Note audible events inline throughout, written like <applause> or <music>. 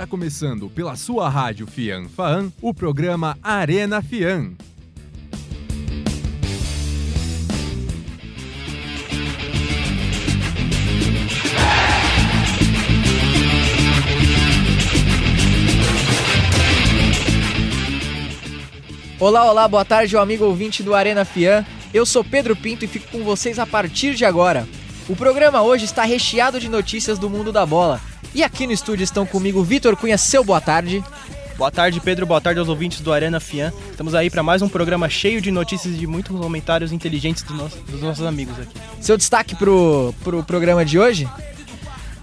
Está começando pela sua rádio Fian Faan o programa Arena Fian. Olá, olá, boa tarde, meu amigo ouvinte do Arena Fian. Eu sou Pedro Pinto e fico com vocês a partir de agora. O programa hoje está recheado de notícias do mundo da bola. E aqui no estúdio estão comigo Vitor Cunha, seu boa tarde. Boa tarde, Pedro. Boa tarde aos ouvintes do Arena Fian. Estamos aí para mais um programa cheio de notícias e de muitos comentários inteligentes do nosso, dos nossos amigos aqui. Seu destaque pro, pro programa de hoje?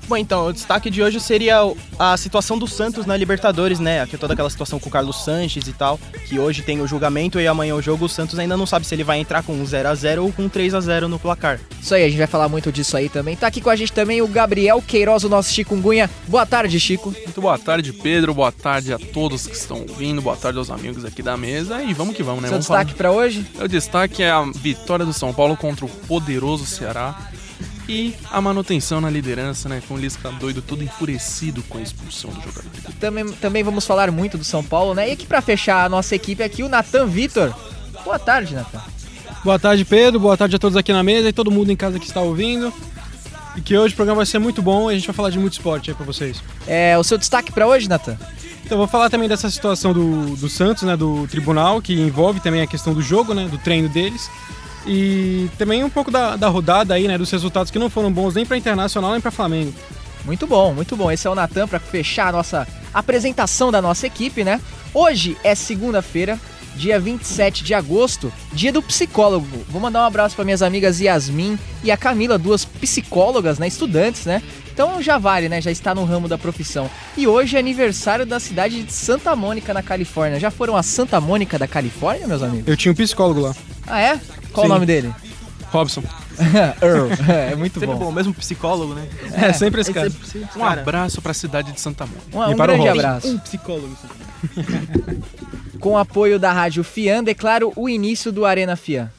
Bom, então, o destaque de hoje seria a situação do Santos na Libertadores, né? Aqui toda aquela situação com o Carlos Sanches e tal, que hoje tem o julgamento e amanhã o jogo. O Santos ainda não sabe se ele vai entrar com um 0 a 0 ou com um 3 a 0 no placar. Isso aí, a gente vai falar muito disso aí também. Tá aqui com a gente também o Gabriel Queiroz, o nosso Chikungunya. Boa tarde, Chico. Muito boa tarde, Pedro. Boa tarde a todos que estão ouvindo. Boa tarde aos amigos aqui da mesa. E vamos que vamos, né? Seu vamos destaque para hoje? O destaque é a vitória do São Paulo contra o poderoso Ceará. E a manutenção na liderança, né? Com o Lisca doido, todo enfurecido com a expulsão do jogador. Também, também vamos falar muito do São Paulo, né? E aqui para fechar a nossa equipe aqui, o Natan Vitor. Boa tarde, Natan. Boa tarde, Pedro. Boa tarde a todos aqui na mesa e todo mundo em casa que está ouvindo. E que hoje o programa vai ser muito bom e a gente vai falar de muito esporte aí para vocês. É, o seu destaque para hoje, Natan? Então, vou falar também dessa situação do, do Santos, né, do tribunal, que envolve também a questão do jogo, né, do treino deles. E também um pouco da, da rodada aí, né, dos resultados que não foram bons nem para Internacional nem para Flamengo. Muito bom, muito bom. Esse é o Natan para fechar a nossa apresentação da nossa equipe, né? Hoje é segunda-feira, dia 27 de agosto, dia do psicólogo. Vou mandar um abraço para minhas amigas Yasmin e a Camila, duas psicólogas, né, estudantes, né? Então já vale, né? Já está no ramo da profissão. E hoje é aniversário da cidade de Santa Mônica, na Califórnia. Já foram a Santa Mônica da Califórnia, meus amigos? Eu tinha um psicólogo lá. Ah, é? Qual Sim. o nome dele? Robson. <laughs> Earl. É muito Sempre bom. bom, mesmo psicólogo, né? É, sempre esse cara. Um abraço pra cidade de Santa Mônica. Um, um E para grande Robson. abraço. Um psicólogo. <laughs> Com o apoio da Rádio Fian, declaro o início do Arena Fian.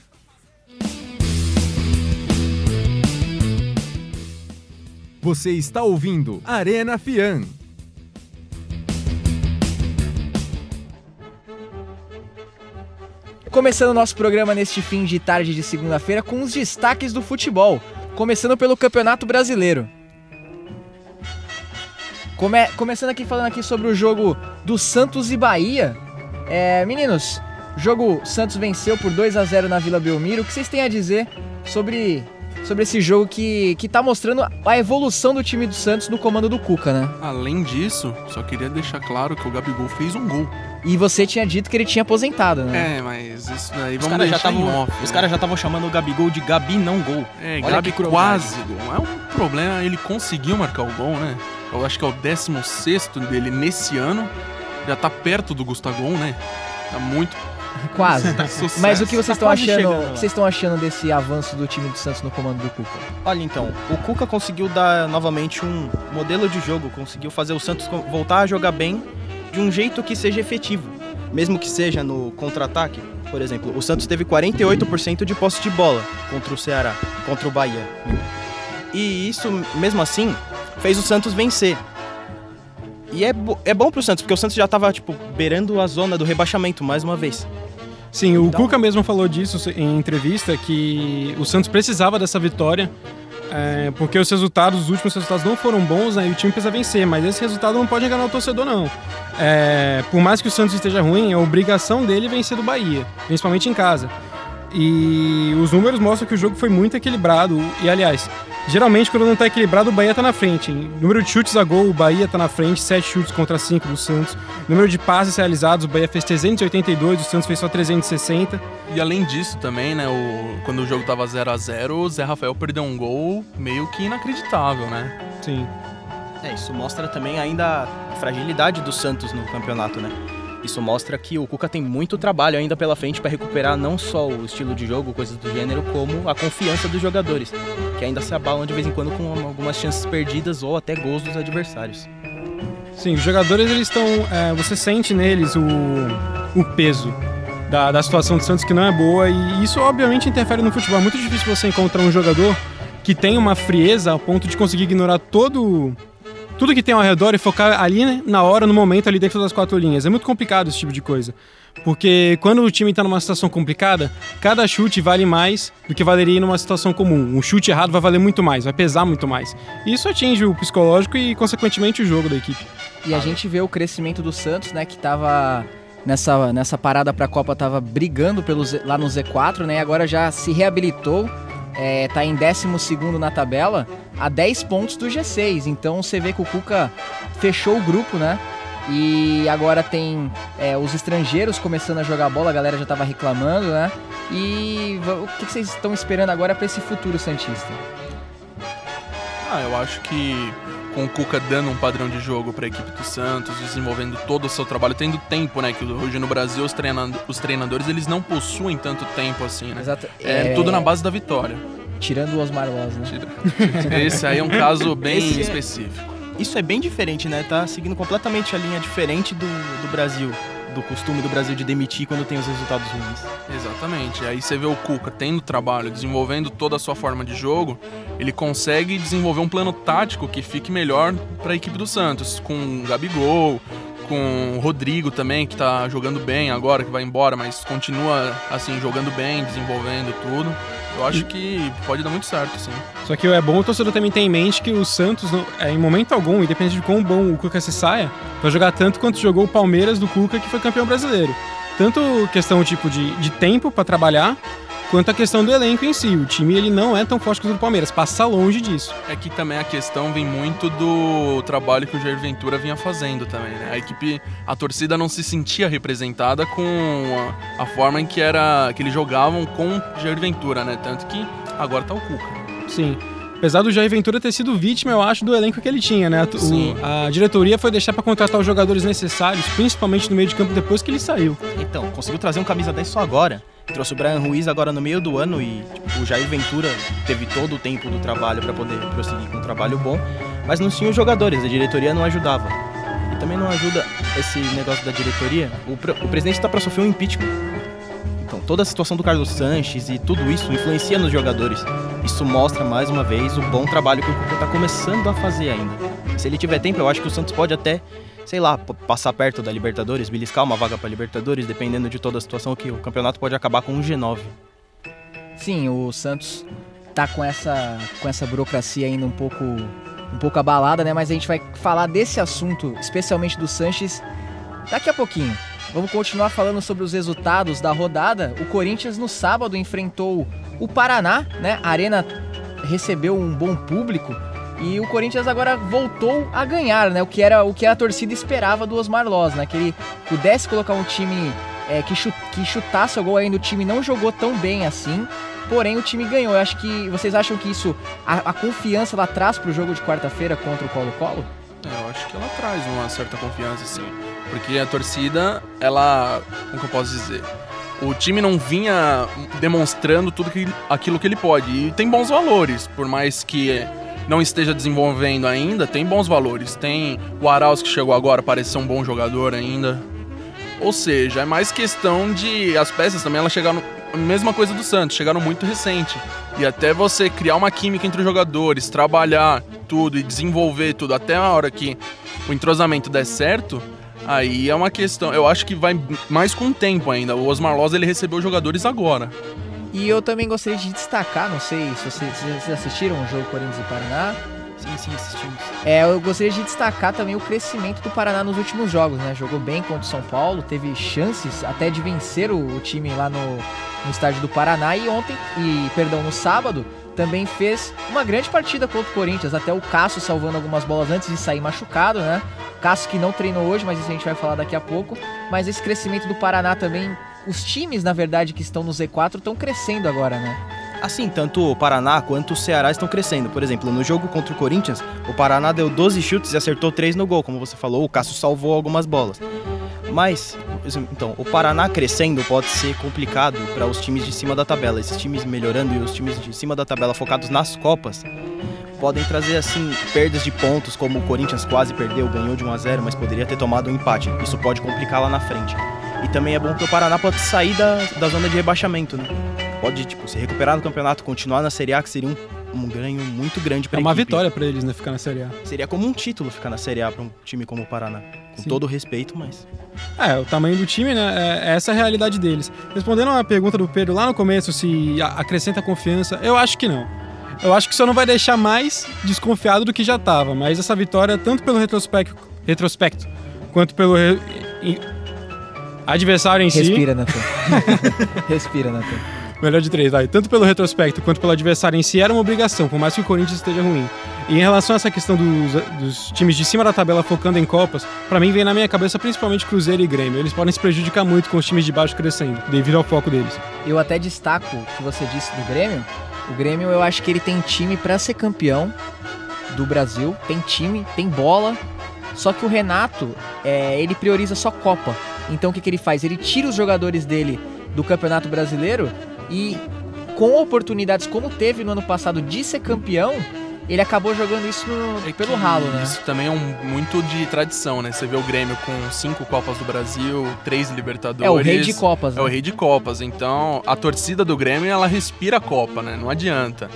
Você está ouvindo Arena Fian. Começando o nosso programa neste fim de tarde de segunda-feira com os destaques do futebol. Começando pelo Campeonato Brasileiro. Come- começando aqui falando aqui sobre o jogo do Santos e Bahia. É, meninos, jogo Santos venceu por 2 a 0 na Vila Belmiro. O que vocês têm a dizer sobre, sobre esse jogo que, que tá mostrando a evolução do time do Santos no comando do Cuca, né? Além disso, só queria deixar claro que o Gabigol fez um gol. E você tinha dito que ele tinha aposentado, né? É, mas isso daí Os vamos deixar em estavam off. os né? caras já estavam chamando o Gabigol de Gabi não gol. É, Olha Gabi quase gol. É um problema, ele conseguiu marcar o gol, né? Eu acho que é o 16 dele nesse ano. Já tá perto do Gustavo, né? Tá muito <laughs> Quase. sucesso. Mas o que vocês Tá estão quase achando? O que vocês estão achando desse avanço do time do Santos no comando do Cuca? Olha então, o Cuca conseguiu dar novamente um modelo de jogo, conseguiu fazer o Santos voltar a jogar bem de um jeito que seja efetivo. Mesmo que seja no contra-ataque, por exemplo, o Santos teve 48% de posse de bola contra o Ceará, contra o Bahia. E isso, mesmo assim, fez o Santos vencer. E é, bo- é bom pro Santos, porque o Santos já tava, tipo, beirando a zona do rebaixamento mais uma vez. Sim, o Então- Cuca mesmo falou disso em entrevista, que o Santos precisava dessa vitória, é, porque os resultados, os últimos resultados não foram bons, né, e o time precisa vencer, mas esse resultado não pode enganar o torcedor, não. É, por mais que o Santos esteja ruim, é obrigação dele vencer do Bahia, principalmente em casa. E os números mostram que o jogo foi muito equilibrado, e aliás, geralmente quando não tá equilibrado, o Bahia tá na frente. Em número de chutes a gol, o Bahia tá na frente, 7 chutes contra 5 do Santos. Número de passes realizados, o Bahia fez 382, o Santos fez só 360. E além disso também, né? O... Quando o jogo tava 0 a 0 o Zé Rafael perdeu um gol meio que inacreditável, né? Sim. É, isso mostra também ainda a fragilidade do Santos no campeonato, né? Isso mostra que o Cuca tem muito trabalho ainda pela frente para recuperar não só o estilo de jogo, coisas do gênero, como a confiança dos jogadores, que ainda se abalam de vez em quando com algumas chances perdidas ou até gols dos adversários. Sim, os jogadores eles estão. é, você sente neles o, o peso da, da situação do Santos que não é boa e isso obviamente interfere no futebol. É muito difícil você encontrar um jogador que tem uma frieza a ponto de conseguir ignorar todo tudo que tem ao redor e focar ali, né, na hora, no momento, ali dentro das quatro linhas. É muito complicado esse tipo de coisa. Porque quando o time está numa situação complicada, cada chute vale mais do que valeria numa situação comum. Um chute errado vai valer muito mais, vai pesar muito mais. E isso atinge o psicológico e, consequentemente, o jogo da equipe. E a gente vê o crescimento do Santos, né, que estava nessa, nessa parada para a Copa, estava brigando pelo, Z- lá no Z4, né, e agora já se reabilitou, é, tá em 12 na tabela, a 10 pontos do G6. Então você vê que o Cuca fechou o grupo, né? E agora tem é, os estrangeiros começando a jogar bola, a galera já tava reclamando, né? E o que vocês estão esperando agora para esse futuro Santista? Ah, eu acho que com o Cuca dando um padrão de jogo para a equipe do Santos, desenvolvendo todo o seu trabalho, tendo tempo, né? Que hoje no Brasil os, treinando, os treinadores eles não possuem tanto tempo assim, né? Exato. É, tudo na base da vitória. Tirando o Osmar Loz, né? <laughs> Esse aí é um caso bem Esse é- específico. Isso é bem diferente, né? Tá seguindo completamente a linha diferente do, do Brasil. Do costume do Brasil de demitir quando tem os resultados ruins. Exatamente. Aí você vê o Cuca tendo trabalho, desenvolvendo toda a sua forma de jogo, ele consegue desenvolver um plano tático que fique melhor para a equipe do Santos, com o Gabigol, com o Rodrigo também, que tá jogando bem agora, que vai embora, mas continua assim jogando bem, desenvolvendo tudo. Eu acho que pode dar muito certo, sim. Só que é bom o torcedor também ter em mente que o Santos, é, em momento algum, independente de quão bom o Cuca se saia, vai jogar tanto quanto jogou o Palmeiras do Cuca, que foi campeão brasileiro. Tanto questão tipo de, de tempo para trabalhar, quanto a questão do elenco em si. O time ele não é tão forte quanto o do Palmeiras, passa longe disso. É que também a questão vem muito do trabalho que o Jair Ventura vinha fazendo também, né? A equipe, a torcida não se sentia representada com a, a forma em que era que eles jogavam com o Jair Ventura, né? Tanto que agora tá o Cuca. Sim. Apesar do Jair Ventura ter sido vítima, eu acho, do elenco que ele tinha, né? O- Sim. a diretoria foi deixar para contratar os jogadores necessários, principalmente no meio de campo depois que ele saiu. Então, conseguiu trazer um camisa 10 só agora. Trouxe o Brian Ruiz agora no meio do ano e tipo, o Jair Ventura teve todo o tempo do trabalho para poder prosseguir com um trabalho bom, mas não tinha os jogadores, a diretoria não ajudava. E também não ajuda esse negócio da diretoria. O, o presidente está para sofrer um impeachment. Então, toda a situação do Carlos Sanches e tudo isso influencia nos jogadores. Isso mostra mais uma vez o bom trabalho que o Cuca está começando a fazer ainda. Se ele tiver tempo, eu acho que o Santos pode até sei lá, passar perto da Libertadores, beliscar uma vaga para Libertadores, dependendo de toda a situação que o campeonato pode acabar com um G9. Sim, o Santos tá com essa, com essa burocracia ainda um pouco, um pouco abalada, né? Mas a gente vai falar desse assunto, especialmente do Sanches, daqui a pouquinho. Vamos continuar falando sobre os resultados da rodada. O Corinthians no sábado enfrentou o Paraná, né? A Arena recebeu um bom público e o Corinthians agora voltou a ganhar, né? O que era o que a torcida esperava do Osmar Loz, né? Que ele pudesse colocar um time é, que, que chutasse o gol ainda. O time não jogou tão bem assim, porém o time ganhou. Eu acho que vocês acham que isso a, a confiança lá atrás pro jogo de quarta-feira contra o Colo-Colo? É, eu acho que ela traz uma certa confiança, sim. Porque a torcida, ela. Como que eu posso dizer? O time não vinha demonstrando tudo que, aquilo que ele pode. E tem bons valores, por mais que não esteja desenvolvendo ainda, tem bons valores. Tem o Arauz que chegou agora, parece ser um bom jogador ainda. Ou seja, é mais questão de. As peças também, elas chegaram. Mesma coisa do Santos, chegaram muito recente. E até você criar uma química entre os jogadores, trabalhar tudo e desenvolver tudo até a hora que o entrosamento der certo, aí é uma questão. Eu acho que vai mais com o tempo ainda. O Osmar Loz ele recebeu jogadores agora. E eu também gostaria de destacar, não sei se vocês, se vocês assistiram o jogo Corinthians e Paraná, Sim, sim, assistimos. É, eu gostaria de destacar também o crescimento do Paraná nos últimos jogos, né? Jogou bem contra o São Paulo, teve chances até de vencer o, o time lá no, no estádio do Paraná e ontem, e perdão, no sábado, também fez uma grande partida contra o Corinthians, até o Cássio salvando algumas bolas antes de sair machucado, né? Cássio que não treinou hoje, mas isso a gente vai falar daqui a pouco. Mas esse crescimento do Paraná também, os times, na verdade, que estão no Z4 estão crescendo agora, né? Assim, tanto o Paraná quanto o Ceará estão crescendo. Por exemplo, no jogo contra o Corinthians, o Paraná deu 12 chutes e acertou 3 no gol, como você falou. O Cássio salvou algumas bolas. Mas, então, o Paraná crescendo pode ser complicado para os times de cima da tabela. Esses times melhorando e os times de cima da tabela focados nas Copas podem trazer, assim, perdas de pontos, como o Corinthians quase perdeu, ganhou de 1 a 0 mas poderia ter tomado um empate. Isso pode complicar lá na frente. E também é bom que o Paraná pode sair da, da zona de rebaixamento, né? Pode, tipo, se recuperar no campeonato, continuar na Série A, que seria um um ganho muito grande para É uma vitória pra eles, né? Ficar na Série A. Seria como um título ficar na Série A para um time como o Paraná. Com Sim. todo o respeito, mas É, o tamanho do time, né? É, é essa a realidade deles. Respondendo a pergunta do Pedro lá no começo, se a- acrescenta confiança, eu acho que não. Eu acho que só não vai deixar mais desconfiado do que já tava. Mas essa vitória, tanto pelo retrospecto, retrospecto quanto pelo re- adversário em si. Respira, Natan. <laughs> Respira, Natan. Melhor de três, vai. Tanto pelo retrospecto quanto pelo adversário em si, era uma obrigação, por mais que o Corinthians esteja ruim. E em relação a essa questão dos, dos times de cima da tabela focando em Copas, pra mim vem na minha cabeça principalmente Cruzeiro e Grêmio. Eles podem se prejudicar muito com os times de baixo crescendo, devido ao foco deles. Eu até destaco o que você disse do Grêmio. O Grêmio, eu acho que ele tem time pra ser campeão do Brasil. Tem time, tem bola. Só que o Renato, é, ele prioriza só Copa. Então o que, que ele faz? Ele tira os jogadores dele do Campeonato Brasileiro e com oportunidades como teve no ano passado de ser campeão, ele acabou jogando isso no- É pelo ralo, né? Isso também é um, muito de tradição, né? Você vê o Grêmio com cinco Copas do Brasil, três Libertadores. É o rei de Copas, É o né? rei de Copas. Então, a torcida do Grêmio, ela respira a Copa, né? Não adianta.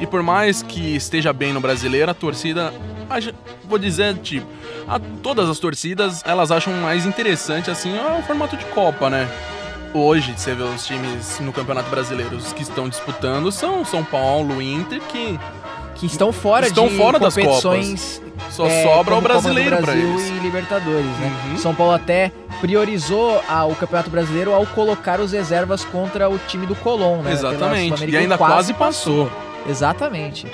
E por mais que esteja bem no brasileiro, a torcida. Vou dizer, tipo, a- todas as torcidas, elas acham mais interessante, assim, o formato de Copa, né? Hoje, você vê os times no Campeonato Brasileiro, os que estão disputando são São Paulo, Inter, que Que estão fora Estão de fora das competições só é, sobra o brasileiro pra Brasil eles. e Libertadores, né? Uhum. São Paulo até priorizou a- o Campeonato Brasileiro ao colocar os reservas contra o time do Colón, né? Exatamente. E ainda quase passou. Exatamente.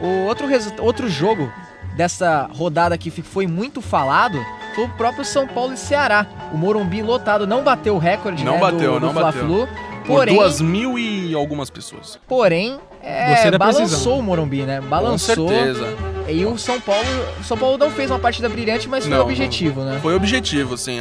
O outro, outro jogo dessa rodada que foi muito falado foi o próprio São Paulo e Ceará. O Morumbi lotado não bateu o recorde Não né, bateu, do, do não bateu. Fla-Flu, Por porém, duas mil e algumas pessoas. porém é, balançou precisão. o Morumbi, né? Com Balançou. certeza. E o São Paulo, o São Paulo não fez uma partida brilhante, mas foi Não, objetivo, né? Foi objetivo, assim.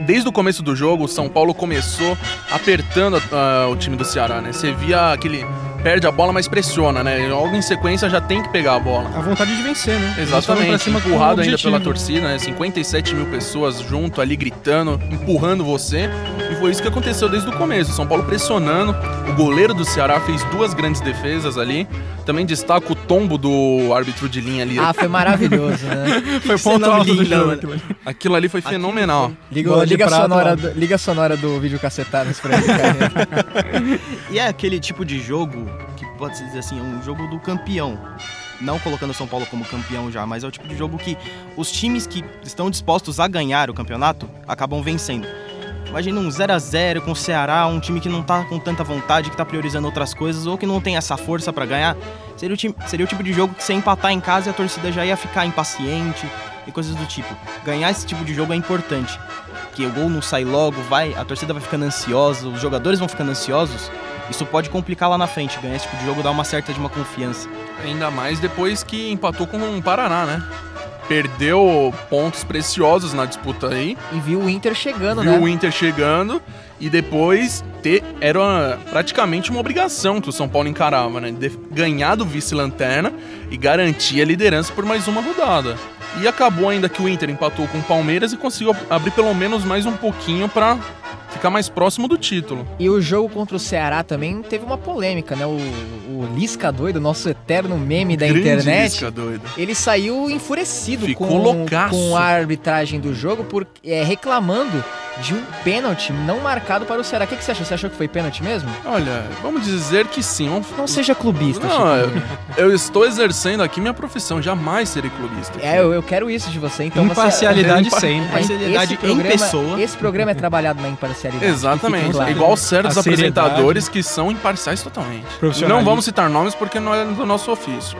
desde o começo do jogo, o São Paulo começou apertando ah, o time do Ceará, né? Você via aquele. Perde a bola, mas pressiona, né? Logo em sequência já tem que pegar a bola. A vontade de vencer, né? Exatamente, empurrado um ainda pela torcida, né? 57 mil pessoas junto ali gritando, empurrando você. E foi isso que aconteceu desde o começo. São Paulo pressionando. O goleiro do Ceará fez duas grandes defesas ali. Também destaca o tombo do árbitro de linha ali. Ah, foi maravilhoso, né? <laughs> Foi ponto alto do jogo. aquilo ali. Aquilo ali foi Aquilo fenomenal. Liga, de liga, a prata sonora do, liga a sonora do vídeo cacetadas pra ele, cara. <laughs> E é aquele tipo de jogo que pode se dizer assim, é um jogo do campeão. Não colocando o São Paulo como campeão já, mas é o tipo de jogo que os times que estão dispostos a ganhar o campeonato acabam vencendo. Imagina um 0 a 0 com o Ceará, um time que não tá com tanta vontade, que tá priorizando outras coisas ou que não tem essa força pra ganhar. Seria o, time- seria o tipo de jogo que você empatar em casa a torcida já ia ficar impaciente e coisas do tipo. Ganhar esse tipo de jogo é importante. Que o gol não sai logo, vai, a torcida vai ficando ansiosa, os jogadores vão ficando ansiosos. Isso pode complicar lá na frente. Ganhar esse tipo de jogo dá uma certa de uma confiança. Ainda mais depois que empatou com o Paraná, né? Perdeu pontos preciosos na disputa aí. E viu o Inter chegando, viu né? o Inter chegando e depois ter, era uma- praticamente uma obrigação que o São Paulo encarava, né? De, ganhar do vice-lanterna e garantir a liderança por mais uma rodada. E acabou ainda que o Inter empatou com o Palmeiras e conseguiu abrir pelo menos mais um pouquinho pra ficar mais próximo do título. E o jogo contra o Ceará também teve uma polêmica, né? O, o Lisca doido, nosso eterno meme da Grande internet. Lisca, doido. Ele saiu enfurecido Ficou com, loucaço. com a arbitragem do jogo, por, é, reclamando de um pênalti não marcado para o Ceará. O que, que você achou? Você achou que foi pênalti mesmo? Olha, vamos dizer que sim. Vamos- Não seja clubista, Não, eu, eu estou exercendo aqui minha profissão, jamais serei clubista. É, eu, eu quero isso de você. Então você- Imparcialidade Impa- <laughs> sempre. Mas Parcialidade esse em programa, pessoa. Esse programa é trabalhado na imparcialidade. Exatamente. claro. Igual certos apresentadores que são imparciais totalmente. Não vamos citar nomes porque não é do nosso ofício.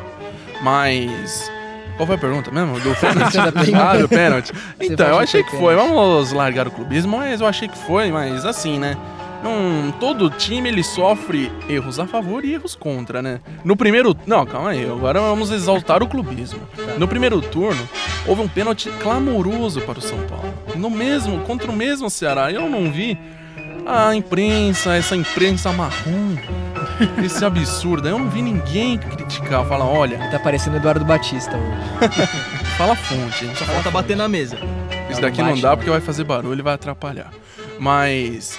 Mas. Qual foi a pergunta mesmo? Do <laughs> pênalti? ah, do pênalti. Então, eu achei que foi. Vamos largar o clubismo, mas eu achei que foi, mas assim, né? Não, todo time ele sofre erros a favor e erros contra, né? No primeiro. Não, calma aí, agora vamos exaltar o clubismo. No primeiro turno, houve um pênalti clamoroso para o São Paulo. No mesmo, contra o mesmo Ceará. Eu não vi a imprensa, essa imprensa marrom, <laughs> esse absurdo. Eu não vi ninguém criticar, falar, olha, Tá parecendo Eduardo Batista hoje. <laughs> fala a fonte. Só falta bater na mesa. Isso daqui não não dá porque vai fazer barulho e vai atrapalhar. Mas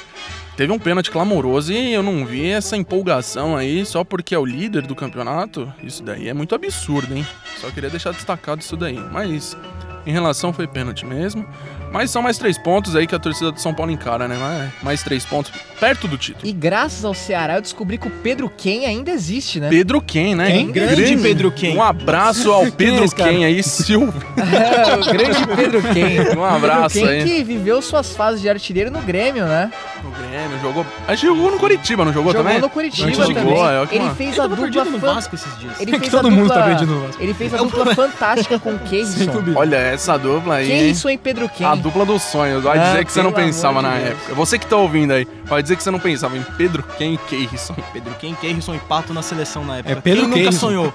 teve um pênalti clamoroso e eu não vi essa empolgação aí só porque é o líder do campeonato. Isso daí é muito absurdo, hein? Só queria deixar destacado isso daí. Mas em relação foi pênalti mesmo. Mas são mais três pontos aí que a torcida do São Paulo encara, né? Mais, mais três pontos perto do título. E graças ao Ceará eu descobri que o Pedro Ken ainda existe, né? Pedro Ken, né? Quem? Grande Pedro Ken. Um abraço ao Pedro? Ken aí, Silvio. <laughs> o grande Pedro Ken. Um abraço Pedro Ken aí. que viveu suas fases de artilheiro no Grêmio, né? No Grêmio, jogou. Acho que jogou no Curitiba, não jogou, Jogou também? no Curitiba Antes de também. gol, é, que ele uma- fez a dupla no Vasco esses dias. Ele Que fez todo a mundo dupla... tá perdido no Vasco. Ele fez a dupla <laughs> fantástica com o clube. Olha, essa dupla aí. hein? Keirson e Pedro Ken. A dupla dos sonhos. Vai Ah, dizer que você não pensava na Deus. época. Você que tá ouvindo aí, vai dizer que você não pensava em Pedro Ken e Keirson. <laughs> Pedro Ken, Keirson e Pato na seleção na época. É Pedro Quem nunca sonhou?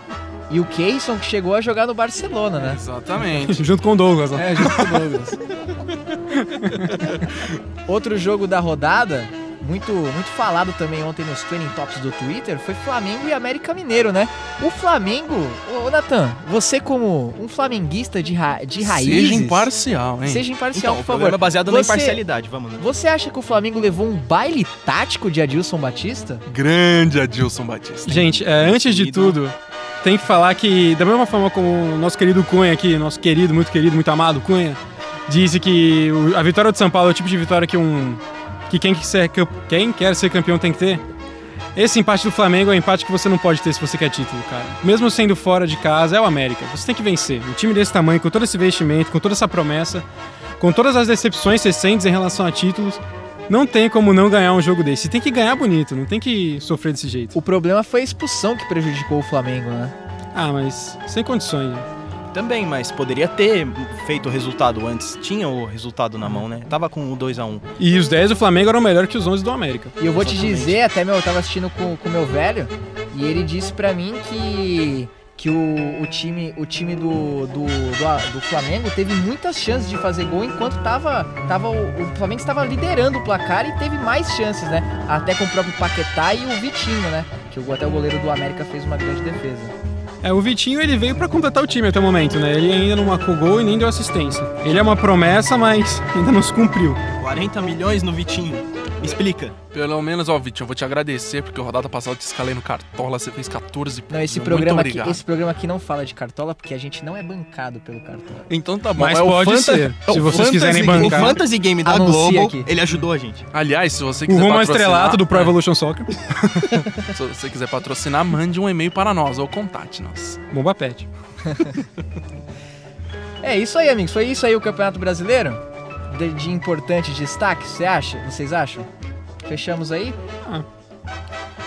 E o Keirson que chegou a jogar no Barcelona, né? Exatamente. <laughs> Junto com o Douglas, né? É, junto com o Douglas. <laughs> Outro jogo da rodada, muito, muito falado também ontem nos Training Tops do Twitter, foi Flamengo e América Mineiro, né? O Flamengo, ô, Natan, você como um flamenguista de, ra de raízes... Seja imparcial, hein? Seja imparcial, Então, por favor. é baseado na Você- imparcialidade, vamos lá. Você acha que o Flamengo levou um baile tático de Adilson Batista? Grande Adilson Batista. Gente, é, antes de tudo, tem que falar que, da mesma forma como o nosso querido Cunha aqui, nosso querido, muito querido, muito amado Cunha, disse que a vitória do São Paulo é o tipo de vitória que um. que quem, quer ser quem quer ser campeão tem que ter. Esse empate do Flamengo é um empate que você não pode ter se você quer título, cara. Mesmo sendo fora de casa, é o América. Você tem que vencer. Um time desse tamanho, com todo esse investimento, com toda essa promessa, com todas as decepções recentes em relação a títulos, não tem como não ganhar um jogo desse. Tem que ganhar bonito, não tem que sofrer desse jeito. O problema foi a expulsão que prejudicou o Flamengo, né? Ah, mas sem condições. Também, mas poderia ter feito o resultado antes. Tinha o resultado na mão, né? Tava com o 2x1. E os 10 do Flamengo eram melhor que os 11 do América. E eu vou te Exatamente. dizer, até meu, eu tava assistindo com o meu velho, e ele disse pra mim que que o, o time, o time do, do, do, do Flamengo teve muitas chances de fazer gol enquanto tava, tava o, o Flamengo estava liderando o placar e teve mais chances, né? Até com o próprio Paquetá e o Vitinho, né? Que o, até o goleiro do América fez uma grande defesa. É, o Vitinho ele veio pra completar o time até o momento, né? Ele ainda não marcou gol e nem deu assistência. Ele é uma promessa, mas ainda não se cumpriu. 40 milhões no Vitinho. Me explica. Pelo menos, ó, Vitinho, eu vou te agradecer, porque a rodada passada eu te escalei no Cartola, você fez 14 pontos. Não, esse programa, aqui, esse programa aqui não fala de cartola porque a gente não é bancado pelo cartola. Então tá bom. Mas é o pode Fanta- ser, é o se vocês Fantasy quiserem Game. O bancar. Fantasy Game da Anuncia Globo, aqui. ele ajudou a gente. Aliás, se você O quiser rumo ao patrocinar... estrelato do Pro é, Evolution Soccer. <laughs> Se você quiser patrocinar, mande um e-mail para nós ou contate-nos. Bomba Pet. <laughs> É isso aí, amigos. Foi isso aí o Campeonato Brasileiro? De, de importante destaque, você acha? Vocês acham? Fechamos aí?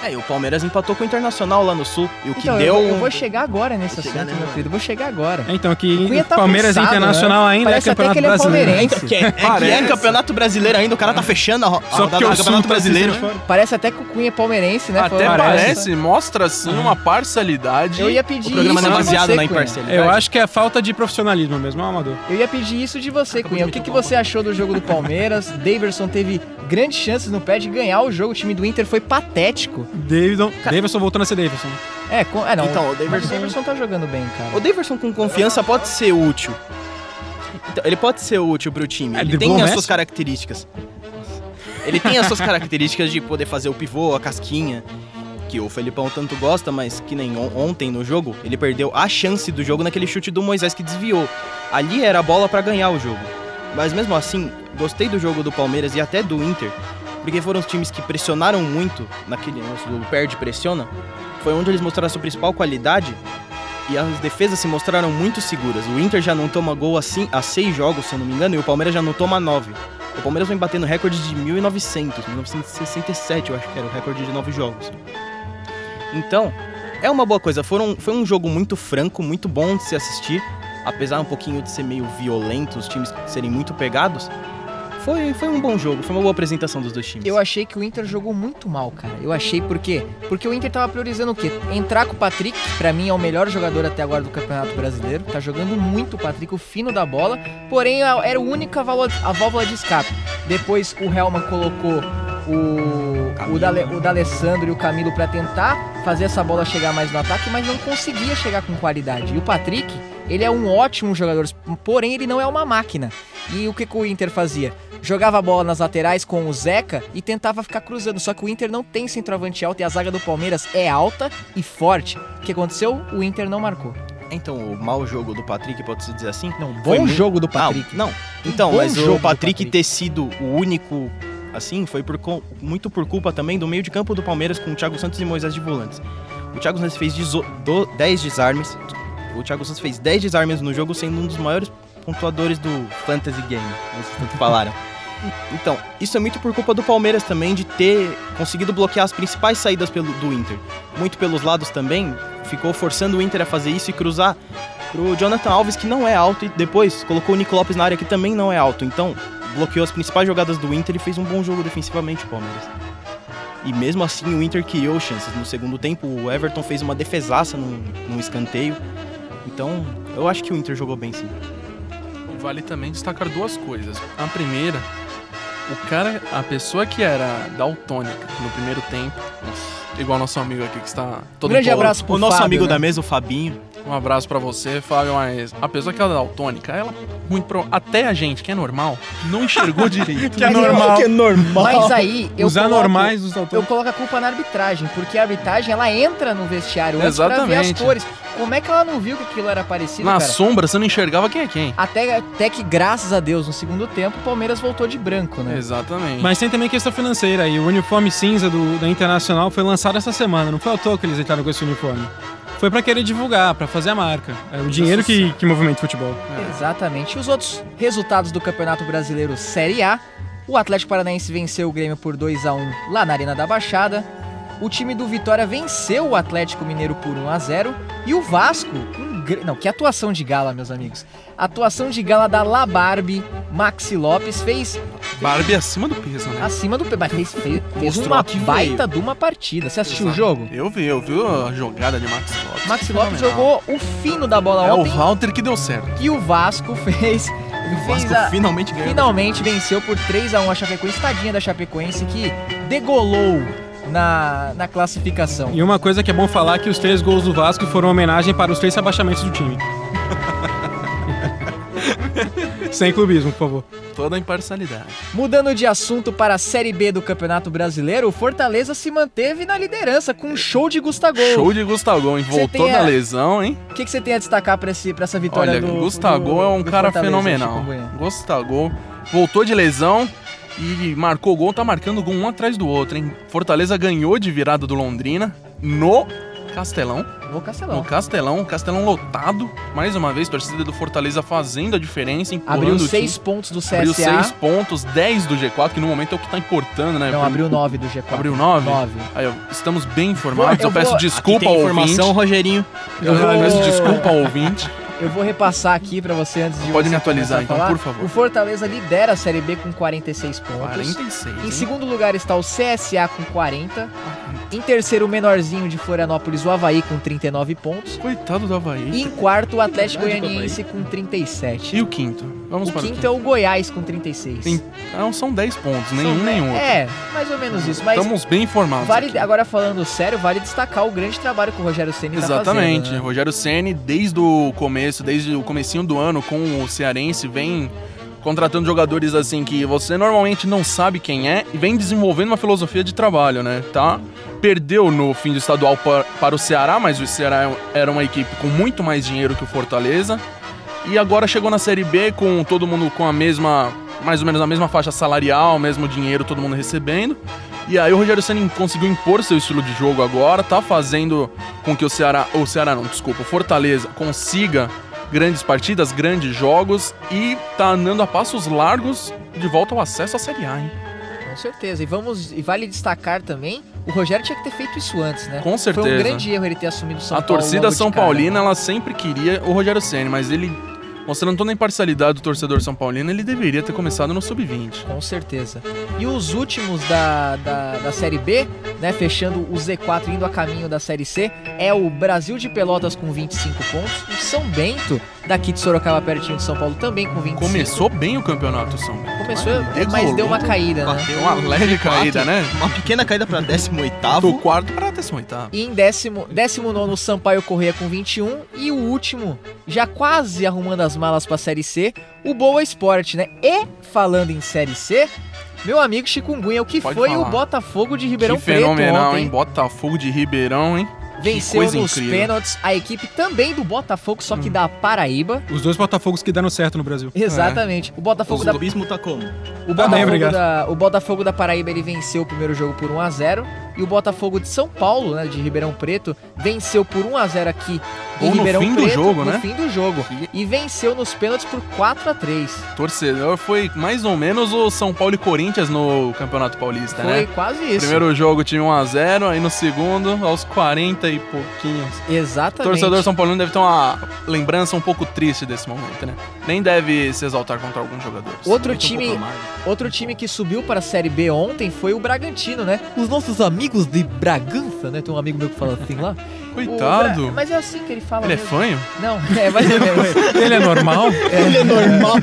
É, e o Palmeiras empatou com o Internacional lá no Sul. E o que então, deu. eu, vou- eu vou chegar agora nesse Vou assunto, chegar, né, meu querido. Eu vou chegar agora. É, então, O que tá Palmeiras cansado, Internacional né? ainda Parece é até campeonato que ele é brasileiro. palmeirense. Que é, é que é Parece. campeonato brasileiro ainda, o cara tá fechando a, ro- a Só rodada do o campeonato tá brasileiro. Parece até que o Cunha é palmeirense, né? Até parece, mostra sim uma parcialidade. Eu ia pedir O programa isso não é de baseado você, na Cunha. imparcialidade. Eu acho que é falta de profissionalismo mesmo, é amador. Eu ia pedir isso de você, Acabou Cunha. O que, que você achou do jogo do Palmeiras? <laughs> Daverson teve grandes chances no pé de ganhar o jogo. O time do Inter foi patético. Davidson, Davidson voltando a ser Davidson. É, com, é não. Então, o mas Daverson- o Daverson tá jogando bem, cara. O Daverson com confiança pode ser útil. Então, ele pode ser útil pro time. É, ele tem as Messi? suas características. Ele tem as suas características de poder fazer o pivô, a casquinha, que o Felipão tanto gosta, mas que nem on- ontem no jogo, ele perdeu a chance do jogo naquele chute do Moisés que desviou. Ali era a bola pra ganhar o jogo. Mas mesmo assim, gostei do jogo do Palmeiras e até do Inter, porque foram os times que pressionaram muito naquele lance do perde pressiona. Foi onde eles mostraram a sua principal qualidade e as defesas se mostraram muito seguras. O Inter já não toma gol assim há seis jogos, se eu não me engano, e o Palmeiras já não toma nove. O Palmeiras vem batendo recorde de 1900, 1967 eu acho que era o recorde de nove jogos. Então, é uma boa coisa. Foram, foi um jogo muito franco, muito bom de se assistir. Apesar um pouquinho de ser meio violento, os times serem muito pegados. Foi, foi um bom jogo, foi uma boa apresentação dos dois times. Eu achei que o Inter jogou muito mal, cara. Eu achei por quê? Porque o Inter tava priorizando o quê? Entrar com o Patrick, que pra mim é o melhor jogador até agora do Campeonato Brasileiro. Tá jogando muito o Patrick, o fino da bola. Porém, era a única válvula, a válvula de escape. Depois o Helman colocou o, o. Dale, o D'Alessandro e o Camilo pra tentar fazer essa bola chegar mais no ataque, mas não conseguia chegar com qualidade. E o Patrick, ele é um ótimo jogador, porém ele não é uma máquina. E o que, que o Inter fazia? Jogava a bola nas laterais com o Zeca e tentava ficar cruzando. Só que o Inter não tem centroavante alto e a zaga do Palmeiras é alta e forte. O que aconteceu? O Inter não marcou. Então, o mau jogo do Patrick, pode-se dizer assim? Não, bom muito- jogo do Patrick. Ah, não. Então, mas o Patrick, Patrick. ter sido o único assim foi por muito por culpa também do meio de campo do Palmeiras com o Thiago Santos e Moisés de volantes. O Thiago Santos fez dezo- do- 10 desarmes. O Thiago Santos fez 10 desarmes no jogo, sendo um dos maiores pontuadores do Fantasy Game, vocês tanto falaram. Então, isso é muito por culpa do Palmeiras também de ter conseguido bloquear as principais saídas pelo, do Inter. Muito pelos lados também, ficou forçando o Inter a fazer isso e cruzar pro Jonathan Alves, que não é alto, e depois colocou o Nico Lopes na área, que também não é alto. Então, bloqueou as principais jogadas do Inter e fez um bom jogo defensivamente o Palmeiras. E mesmo assim, o Inter criou chances. No segundo tempo, o Everton fez uma defesaça num, num escanteio. Então, eu acho que o Inter jogou bem sim. Vale também destacar duas coisas. A primeira, o cara, a pessoa que era daltônica no primeiro tempo, igual nosso amigo aqui que está todo grande todo- abraço pro o nosso Fábio, amigo né? da mesa, o Fabinho, Um abraço pra você, Fábio, mas a pessoa que é daltônica, ela muito pro... até a gente, que é normal, não enxergou <laughs> direito. Que é normal. Que é normal. Mas aí eu Os coloco, anormais dos eu autores. coloco a culpa na arbitragem, porque a arbitragem ela entra no vestiário antes pra ver as Exatamente. cores. Como é que ela não viu que aquilo era parecido, Na cara? sombra, você não enxergava quem é quem. Até, até que, graças a Deus, no segundo tempo, o Palmeiras voltou de branco, né? Exatamente. Mas tem também questão financeira aí. O uniforme cinza do, da Internacional foi lançado essa semana. Não foi à toa que eles entraram com esse uniforme. Foi pra querer divulgar, pra fazer a marca. É o dinheiro que, que movimenta o futebol. Exatamente. E os outros resultados do Campeonato Brasileiro Série A. O Atlético Paranaense venceu o Grêmio por 2 a 1 lá na Arena da Baixada. O time do Vitória venceu o Atlético Mineiro por 1 a 0 e o Vasco, não, que atuação de gala, meus amigos. Atuação de gala da Labarbe, Maxi Lopes fez Barbie acima do peso, né? acima do pé, mas fez, fez, fez uma baita de uma partida. Você assistiu o jogo? Eu vi, eu vi a jogada de Max Lopes. Maxi Lopes jogou o fino da bola É o ontem Walter que deu certo. e o Vasco fez, O Vasco a, finalmente ganhou. finalmente venceu por 3 a 1 a Chapecoense, tadinha da Chapecoense que degolou na, na classificação. E uma coisa que é bom falar é que os três gols do Vasco foram homenagem para os três abaixamentos do time. <laughs> Sem clubismo, por favor. Toda a imparcialidade. Mudando de assunto para a Série B do Campeonato Brasileiro, o Fortaleza se manteve na liderança com um show de Gustavo. Show de Gustavo, hein? Voltou tem da a- lesão, hein? O que, que você tem a destacar para essa vitória Olha, do Gustavo do- é um cara Fortaleza, fenomenal. Gustavo voltou de lesão e marcou gol, tá marcando gol um atrás do outro, hein? Fortaleza ganhou de virada do Londrina no Castelão. No Castelão. Castelão, Castelão lotado. Mais uma vez, torcida do Fortaleza fazendo a diferença, Abriu seis time. pontos do CSA. Abriu seis pontos, 10 do G4, que no momento é o que tá importando, né? Não, abriu nove do G4. Abriu nove? Nove. Aí, ó, estamos bem informados. Eu Eu, peço vou- desculpa Aqui tem ao informação, ouvinte. Rogerinho. Eu Eu vou- peço desculpa ao ouvinte. Eu vou repassar aqui pra você antes de Pode você me atualizar, então, por favor. O Fortaleza lidera a Série B com 46 pontos. 46. Em hein? segundo lugar está o CSA com 40. Em terceiro, o menorzinho de Florianópolis, o Havaí com 39 pontos. Coitado do Havaí. E em quarto, o Atlético Verdade, Goianiense com 37. E o quinto? Vamos o para quinto o é o Goiás com 36. Tem- Não, são 10 pontos, São- nenhum nem outro. É, mais ou menos isso. Mas Estamos bem informados. vale, aqui. agora falando sério, vale destacar o grande trabalho que o Rogério Ceni tá Exatamente. fazendo. né? Rogério Ceni desde o começo, desde o comecinho do ano com o Cearense, vem contratando jogadores assim que você normalmente não sabe quem é e vem desenvolvendo uma filosofia de trabalho, né? Tá? Perdeu no fim do estadual pa- para o Ceará, mas o Ceará era uma equipe com muito mais dinheiro que o Fortaleza. E agora chegou na Série B com todo mundo com a mesma, mais ou menos a mesma faixa salarial, mesmo dinheiro, todo mundo recebendo. E aí o Rogério Ceni conseguiu impor seu estilo de jogo agora, tá fazendo com que o Ceará, o Ceará não, desculpa, o Fortaleza consiga grandes partidas, grandes jogos e tá andando a passos largos de volta ao acesso à Série A, hein? Com certeza. E vamos e vale destacar também, o Rogério tinha que ter feito isso antes, né? Com certeza. Foi um grande erro ele ter assumido o São a Paulo torcida logo de São cara. Paulina, ela sempre queria o Rogério Ceni, mas ele mostrando toda a imparcialidade do torcedor São Paulino, ele deveria ter começado no Sub-20. Com certeza. E os últimos da, da, da Série B, né, fechando o Z4 indo a caminho da Série C, é o Brasil de Pelotas com 25 pontos, o São Bento, daqui de Sorocaba, pertinho de São Paulo, também com 25. Começou bem o campeonato, São Paulo. Começou, Mas mas deu uma caída, né? Bateu Uma leve caída, né? Uma pequena caída pra 18 Do quarto para a 18 E em décimo, décimo nono, o Sampaio Correia com 21. E o último, já quase arrumando as malas pra Série C, o Boa Esporte, né? E falando em Série C, meu amigo Chikungunya, o que Pode foi falar. o Botafogo de Ribeirão que Preto fenomenal, ontem? hein? Botafogo de Ribeirão, hein? Venceu nos incrível. pênaltis a equipe também do Botafogo, só que da Paraíba. Os dois Botafogos que deram certo no Brasil. Exatamente. O Botafogo O da clubismo tá como? O Botafogo, obrigado. da, o Botafogo da Paraíba ele venceu o primeiro jogo por 1 a 0 e o Botafogo de São Paulo, né, de Ribeirão Preto, venceu por 1 a 0 aqui em no Ribeirão fim do Preto, jogo, no né? fim do jogo e venceu nos pênaltis por 4 a 3. Torcedor foi mais ou menos o São Paulo e Corinthians no Campeonato Paulista, Foi né? quase isso. Primeiro jogo tinha 1x0, aí no segundo, aos 40 e pouquinhos. Exatamente. torcedor São Paulino deve ter uma lembrança um pouco triste desse momento, né? Nem deve se exaltar contra alguns jogadores. Outro um time, amargo. outro time que subiu para a Série B ontem foi o Bragantino, né? Os nossos amigos de Bragança, né? Tem um amigo meu que fala assim lá. <laughs> O Coitado. Bra- Mas é assim que ele fala Ele é mesmo. fanho? Não, <laughs> é mais ou menos. <laughs> Ele é normal? Ele é normal.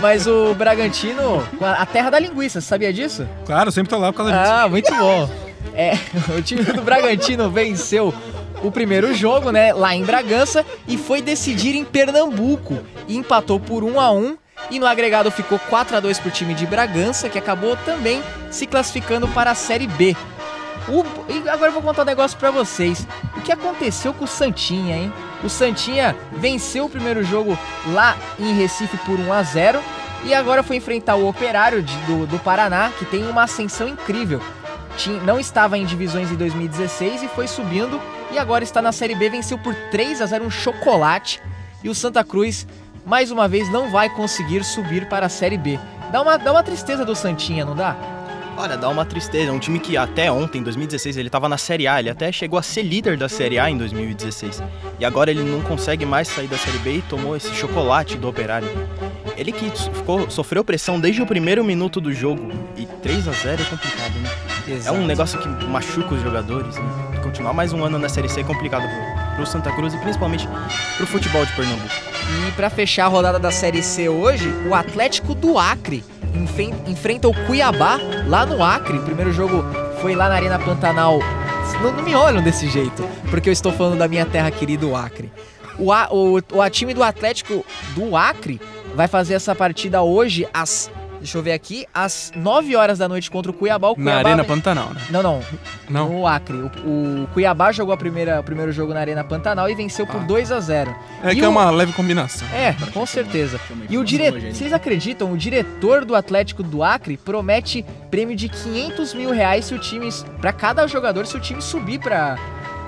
Mas o Bragantino, a terra da linguiça, você sabia disso? Claro, sempre tô lá por causa disso. Ah, muito bom. É, o time do Bragantino venceu o primeiro jogo, né, lá em Bragança e foi decidir em Pernambuco. E empatou por 1 a 1 e no agregado ficou 4 a 2 pro time de Bragança, que acabou também se classificando para a Série B. O- e agora eu vou contar um negócio pra vocês. O que aconteceu com o Santinha, hein? O Santinha venceu o primeiro jogo lá em Recife por 1 a 0 e agora foi enfrentar o Operário de- do, do Paraná, que tem uma ascensão incrível. Tinha- não estava em divisões em 2016 e foi subindo e agora está na Série B, venceu por 3 a 0 um chocolate e o Santa Cruz mais uma vez não vai conseguir subir para a Série B. Dá uma, dá uma tristeza do Santinha, não dá? Olha, dá uma tristeza. Um time que até ontem, em 2016, ele tava na Série A. Ele até chegou a ser líder da Série A em 2016. E agora ele não consegue mais sair da Série B e tomou esse chocolate do Operário. Ele que ficou, sofreu pressão desde o primeiro minuto do jogo. E 3 a 0 é complicado, né? É um negócio que machuca os jogadores, né? Continuar mais um ano na Série C é complicado pro, pro Santa Cruz e principalmente pro futebol de Pernambuco. E pra fechar a rodada da Série C hoje, o Atlético do Acre enfrenta o Cuiabá lá no Acre. O primeiro jogo foi lá na Arena Pantanal. Não, não me olham desse jeito, porque eu estou falando da minha terra querida, o Acre. O, A- o, o time do Atlético do Acre vai fazer essa partida hoje às. Deixa eu ver aqui, às 9 horas da noite contra o Cuiabá. O Na Cuiabá Arena vai- Pantanal, né? Não, não. Não. No Acre. O, o Cuiabá jogou a primeira, o primeiro jogo na Arena Pantanal e venceu por Ah. 2 a 0 É E que é o- uma leve combinação. É, com certeza. E o diretor, vocês acreditam? O diretor do Atlético do Acre promete prêmio de 500 mil reais se o time, para cada jogador, se o time subir pra.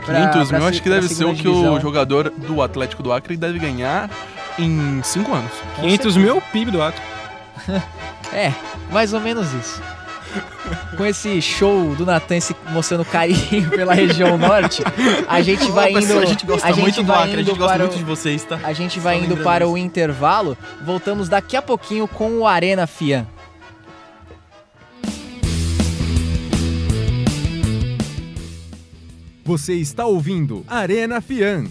pra 500 pra mil, se- acho que deve ser o que divisão. o jogador do Atlético do Acre deve ganhar em 5 anos. 500 mil PIB do ato. <laughs> É, mais ou menos isso. Com esse show do Natan se mostrando carinho <laughs> pela região norte, a gente vai pessoal, indo. a gente gosta a gente muito do Acre, a indo gente gosta para o- muito de vocês, tá? A gente Só vai indo lembrando para isso. o intervalo. Voltamos daqui a pouquinho com o Arena Fian. Você está ouvindo Arena Fian.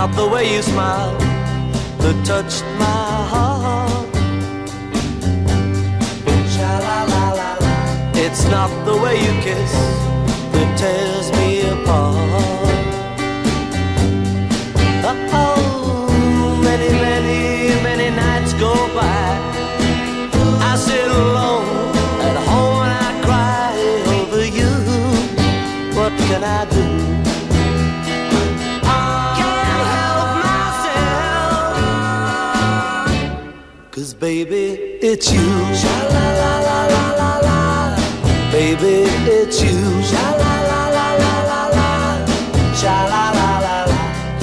Not the way you smile that touched my heart. It's not the way you kiss that tears me apart. Oh, many, many, many nights go by. I sit alone at home and I cry over you. What can I do? Baby, it's you. Baby, it's you.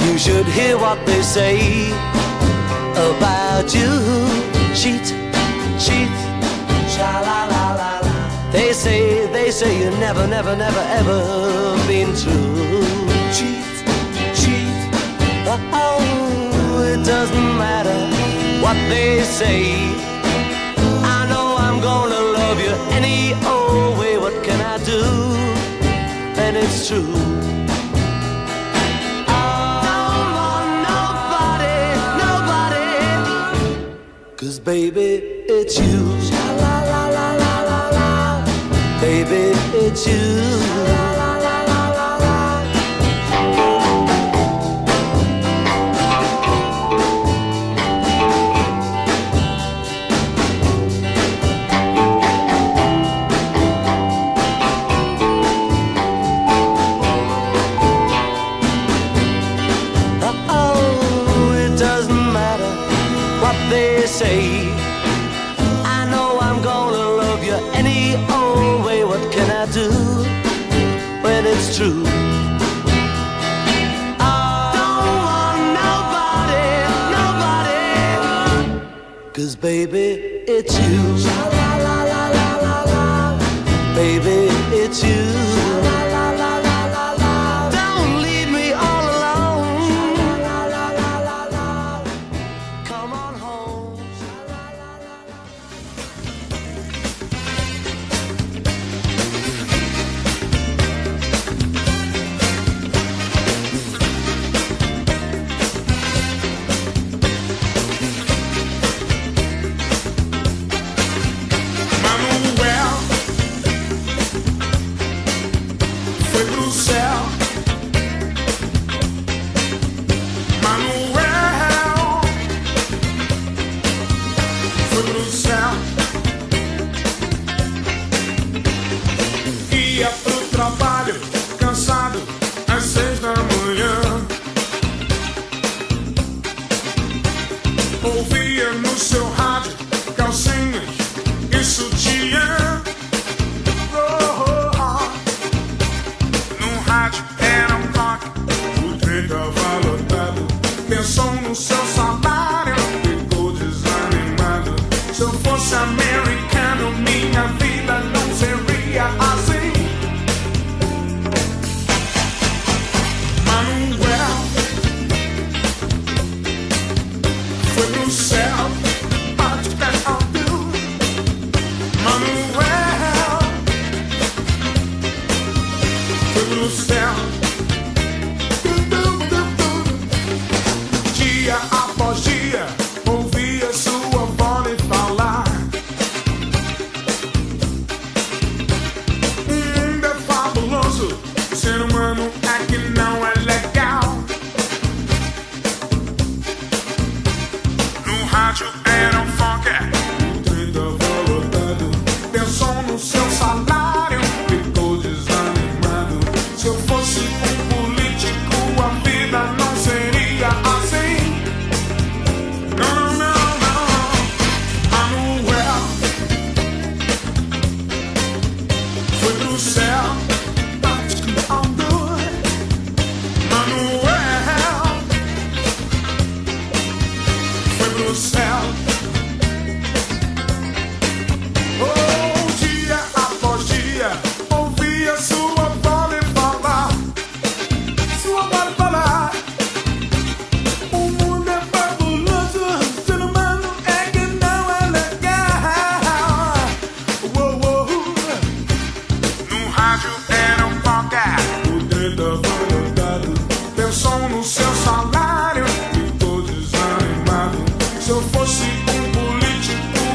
You should hear what they say about you. Cheat, cheat. They say, they say you never, never, never, ever been true. Cheat, cheat. Oh, it doesn't matter what they say. I know I'm gonna love you any old way. What can I do? And it's true. Cause baby, it's you. La la la la la la. Baby, it's you.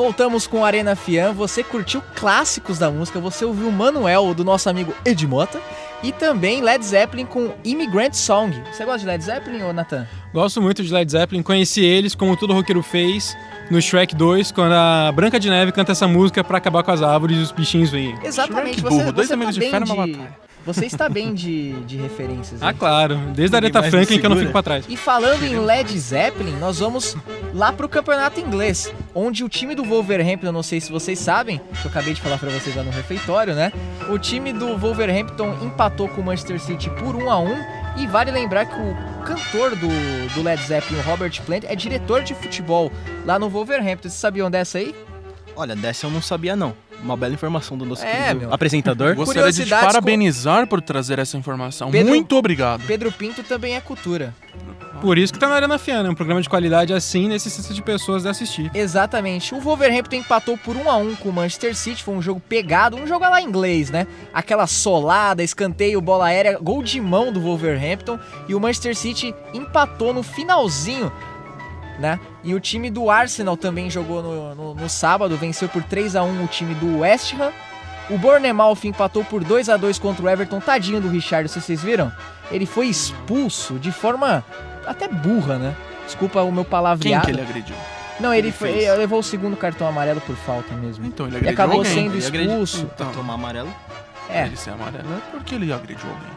Voltamos com Arena Fian. Você curtiu clássicos da música, você ouviu Manuel do nosso amigo Edmota e também Led Zeppelin com Immigrant Song. Você gosta de Led Zeppelin ou Nathan? Gosto muito de Led Zeppelin, conheci eles, como todo roqueiro fez, no Shrek 2, quando a Branca de Neve canta essa música pra acabar com as árvores e os bichinhos vêm. Exatamente, Shrek você, burro, dois você amigos tá de fé numa de... batalha. Você está bem de, de referências. Ah, hein? claro. Desde a Aretha Franklin que eu não fico pra trás. E falando em Led Zeppelin, nós vamos lá pro campeonato inglês, onde o time do Wolverhampton, eu não sei se vocês sabem, que eu acabei de falar pra vocês lá no refeitório, né? O time do Wolverhampton empatou com o Manchester City por 1 a 1 e vale lembrar que o cantor do, do Led Zeppelin, o Robert Plant, é diretor de futebol lá no Wolverhampton. Vocês sabiam dessa aí? Olha, dessa eu não sabia não. Uma bela informação do nosso É, querido meu. apresentador. Gostaria de te parabenizar por trazer essa informação. Pedro- Muito obrigado. Pedro Pinto também é cultura. Por isso que tá na Arena Fiana, um programa de qualidade assim necessita de pessoas de assistir. Exatamente. O Wolverhampton empatou por 1 a 1 com o Manchester City, foi um jogo pegado, um jogo lá em inglês, né? Aquela solada, escanteio, bola aérea, gol de mão do Wolverhampton e o Manchester City empatou no finalzinho, né? E o time do Arsenal também jogou no, no, no sábado, venceu por 3 a 1 o time do West Ham. O Bournemouth empatou por 2 a 2 contra o Everton, tadinho do Richard, se vocês viram? Ele foi expulso de forma até burra, né? Desculpa o meu Quem palavreado. que ele agrediu? Não, ele, ele foi, ele levou o segundo cartão amarelo por falta mesmo. Então, ele E agrediu acabou alguém. sendo Ele agrediu- expulso. Pra tomar amarelo. É. Ele ser amarelo é porque ele agrediu alguém.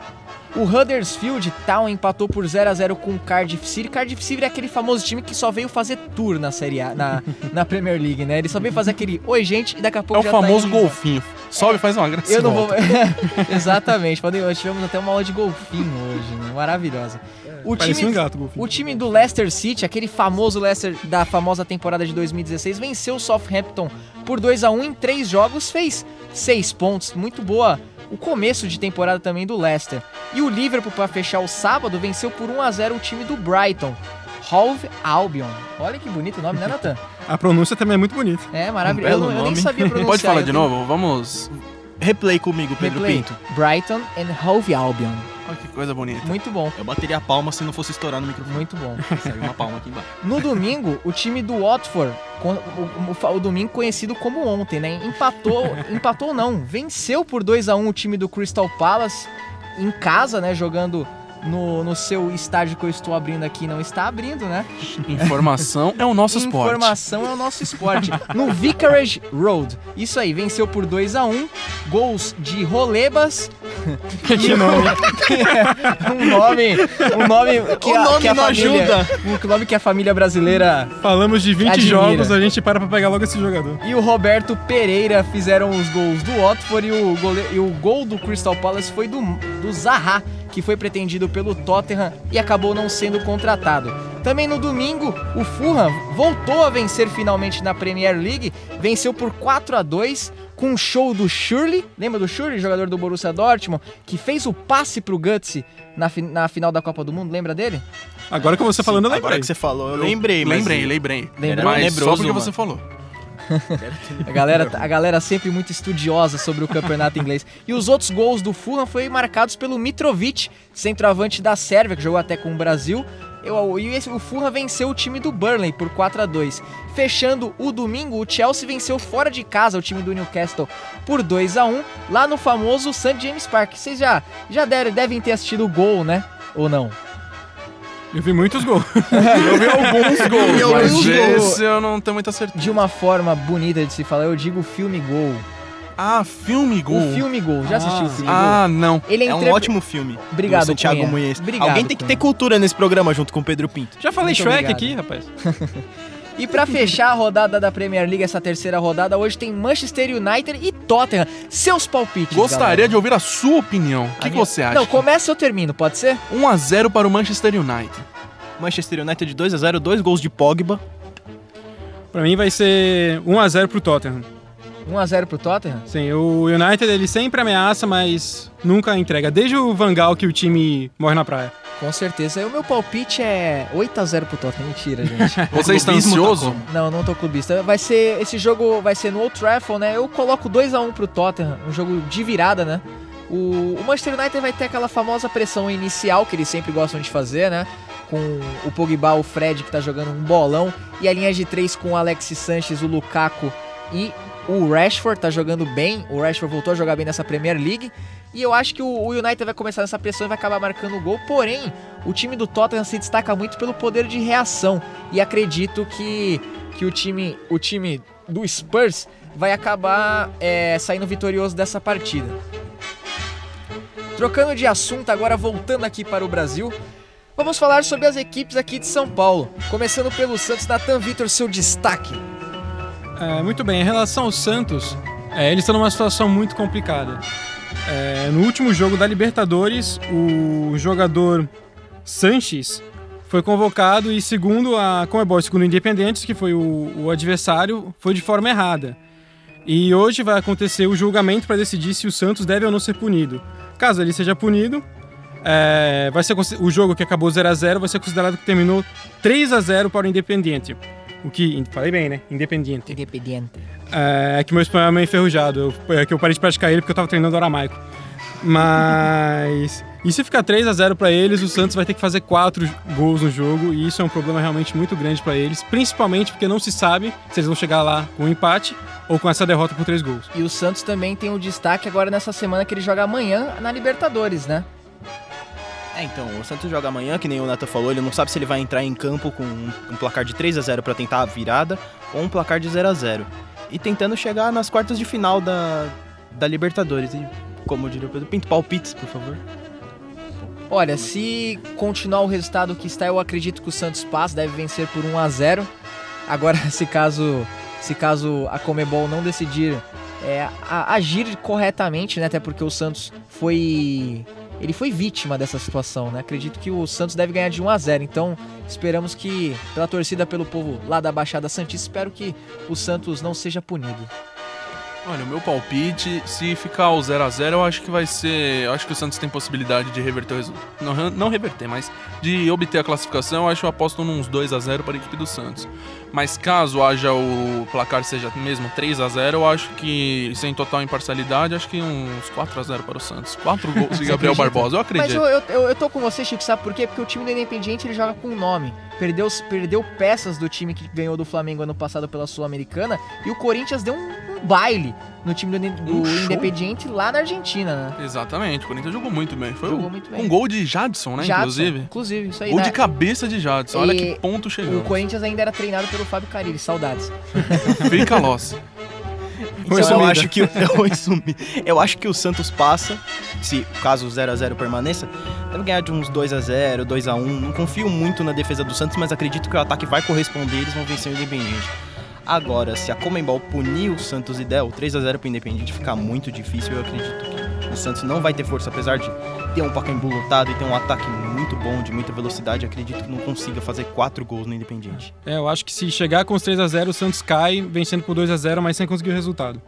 O Huddersfield Town empatou por 0 a 0 com o Cardiff City. Cardiff City é aquele famoso time que só veio fazer tour na Série A, na, <laughs> na Premier League, né? Ele só veio fazer aquele oi gente e daqui a É pouco o já famoso tá golfinho. Sobe, faz uma graça. Eu não vou. volta. <laughs> Exatamente. Podem- Nós tivemos até uma aula de golfinho hoje, né? Maravilhosa. O time, um gato. O time do Leicester City, aquele famoso Leicester da famosa temporada de 2016, venceu o Southampton por 2 a 1 em três jogos, fez seis pontos, muito boa. O começo de temporada também do Leicester. E o Liverpool, para fechar o sábado, venceu por 1 a 0 o time do Brighton. Hove Albion. Olha que bonito o nome, né, Nathan? <laughs> A pronúncia também é muito bonita. É maravilhoso. Um eu, eu nem nome. sabia <laughs> pronunciar. Pode falar de tenho- novo? Vamos. Replay comigo, Pedro Replay. Pinto. Brighton and Hove Albion. Olha que coisa bonita. Muito bom, Eu bateria a palma se não fosse estourar no microfone. muito bom. <laughs> Saiu uma palma aqui embaixo. No domingo, o time do Watford, o, o o domingo conhecido como ontem, né? Empatou, <laughs> empatou não, venceu por 2 a 1 o time do Crystal Palace em casa, né? Jogando no, no seu estádio que eu estou abrindo aqui, não está abrindo, né? Informação é o <laughs> nosso esporte. Informação é o nosso esporte. No Vicarage Road. Isso aí, venceu por 2 a 1 Gols de Rolebas. <laughs> que nome. <laughs> um nome. Um nome que, O a, nome que a não família, ajuda. Um nome que a família brasileira Falamos de 20 Admira. jogos, a gente para pra pegar logo esse jogador. e o Roberto Pereira fizeram os gols do Watford e o, gole- e o gol do Crystal Palace foi do, do Zaha, que foi pretendido pelo Tottenham e acabou não sendo contratado. Também no domingo, o Fulham voltou a vencer finalmente na Premier League, venceu por 4 a 2 com um show do Shirley, lembra do Shirley, jogador do Borussia Dortmund, que fez o passe pro Gutsy na, fi- na final da Copa do Mundo, lembra dele? Agora que você falando, eu Agora lembrei. que você falou, eu lembrei, mas... Lembrei, lembrei. Lembrou? Mas só porque mano. você falou. A galera, a galera sempre muito estudiosa sobre o campeonato inglês. E os outros gols do Fulham foram marcados pelo Mitrovic, centroavante da Sérvia, que jogou até com o Brasil. E esse- o Fulham venceu o time do Burnley por 4 a 2 Fechando o domingo, o Chelsea venceu fora de casa o time do Newcastle por 2 a 1 lá no famoso St. James Park. Vocês já, já devem ter assistido o gol, né? Ou não? Eu vi muitos gols. <laughs> Eu vi alguns gols, Eu mas vi um gol. esse eu não tenho muita certeza. De uma forma bonita de se falar, eu digo filme gol. Ah, filme gol. O filme gol. Já assistiu o filme gol? Ah, não. Ele É um entre- ótimo filme. Obrigado, do Santiago Cunha. Munhoz. Obrigado, Alguém tem que ter cultura nesse programa junto com o Pedro Pinto. Já falei Muito Shrek obrigado. aqui, rapaz. <laughs> E pra fechar a rodada da Premier League, essa terceira rodada, hoje tem Manchester United e Tottenham. Seus palpites. Gostaria galera. de ouvir a sua opinião. O que, A que minha- você acha? Não, começa ou eu termino, pode ser? 1x0 para o Manchester United. Manchester United 2 a 0 dois gols de Pogba. Pra mim vai ser 1x0 pro Tottenham. 1x0 pro Tottenham? Sim, o United ele sempre ameaça, mas nunca entrega. Desde o Van Gaal que o time morre na praia. Com certeza. E o meu palpite é 8x0 pro Tottenham. Mentira, gente. <laughs> Você está tá ansioso? não, não tô clubista. Vai ser. Esse jogo vai ser no Old Trafford, né? Eu coloco 2x1 pro Tottenham. Um jogo de virada, né? O, o Manchester United vai ter aquela famosa pressão inicial que eles sempre gostam de fazer, né? Com o Pogba, o Fred que tá jogando um bolão. E a linha de três com o Alexis Sanches, o Lukaku e o Rashford tá jogando bem. O Rashford voltou a jogar bem nessa Premier League. E eu acho que o, United vai começar nessa pressão e vai acabar marcando o gol. Porém, o time do Tottenham se destaca muito pelo poder de reação. E acredito que, que o, time, o time do Spurs vai acabar é, saindo vitorioso dessa partida. Trocando de assunto, agora voltando aqui para o Brasil, vamos falar sobre as equipes aqui de São Paulo. Começando pelo Santos, Natan Vitor, seu destaque. É, muito bem, em relação ao Santos, é, eles estão numa situação muito complicada. É, no último jogo da Libertadores, o jogador Sanches foi convocado e, segundo a Comebol, segundo o Independentes, que foi o, o adversário, foi de forma errada. E hoje vai acontecer o julgamento para decidir se o Santos deve ou não ser punido. Caso ele seja punido, é, vai ser, o jogo que acabou 0 a 0 vai ser considerado que terminou 3 a 0 para o Independiente. O que, falei bem, né? Independiente. Independiente. É, é que meu espanhol é meio enferrujado. Eu, é que eu parei de praticar ele porque eu tava treinando aramaico. Mas. E se ficar 3 a 0 pra eles, o Santos vai ter que fazer 4 gols no jogo. E isso é um problema realmente muito grande pra eles. Principalmente porque não se sabe se eles vão chegar lá com um empate ou com essa derrota por 3 gols. E o Santos também tem o destaque agora nessa semana que ele joga amanhã na Libertadores, né? É, então, o Santos joga amanhã, que nem o Nathan falou, ele não sabe se ele vai entrar em campo com um, placar de 3 a 0 pra tentar a virada ou um placar de 0 a 0 E tentando chegar nas quartas de final da, da Libertadores. E, como diria o Pedro Pinto, palpites, por favor. Olha, se continuar o resultado que está, eu acredito que o Santos passa, deve vencer por 1 a 0. Agora, <laughs> se caso, se caso a Comebol não decidir é, a- agir corretamente, né, até porque o Santos foi ele foi vítima dessa situação, né? Acredito que o Santos deve ganhar de 1 a 0. Então, esperamos que pela torcida, pelo povo lá da Baixada Santista, espero que o Santos não seja punido. Olha, o meu palpite, se ficar o 0x0, eu acho que vai ser. Eu acho que o Santos tem possibilidade de reverter o resultado. Não, não reverter, mas de obter a classificação, eu acho que eu aposto nos 2x0 para a equipe do Santos. Mas caso haja o placar seja mesmo 3x0, eu acho que, sem total imparcialidade, acho que uns 4x0 para o Santos. 4 gols de Gabriel? Barbosa, eu Mas acredito. eu, eu, eu, eu tô com você, Chico, sabe por quê? Porque o time do Independiente ele joga com nome. Perdeu, perdeu peças do time que ganhou do Flamengo ano passado pela Sul-Americana e o Corinthians deu um baile no time do, do Um. Independiente lá na Argentina, né? Exatamente, o Corinthians jogou muito bem. Foi Jogou o- muito bem. gol de Jadson, né? Jadson, Inclusive. Inclusive, isso aí. Gol né? de cabeça de Jadson. Olha E que ponto O chegamos. Corinthians ainda era treinado pelo Fábio Carilli, saudades. <laughs> Fica loss. Então, eu acho que eu, <laughs> <laughs> eu acho que o Santos passa, se caso o 0 a 0 permaneça, deve ganhar de uns 2 a 0, 2 a 1. Não confio muito na defesa do Santos, mas acredito que o ataque vai corresponder, e eles vão vencer o Independiente. Agora, se a Comembol punir o Santos e der o 3 a 0 pro Independiente, ficar muito difícil, eu acredito que o Santos não vai ter força, apesar de ter um Pacaembu lotado e ter um ataque muito bom, de muita velocidade, acredito que não consiga fazer 4 gols no Independiente. É, eu acho que se chegar com os 3 a 0 o Santos cai, vencendo por 2 a 0 mas sem conseguir o resultado.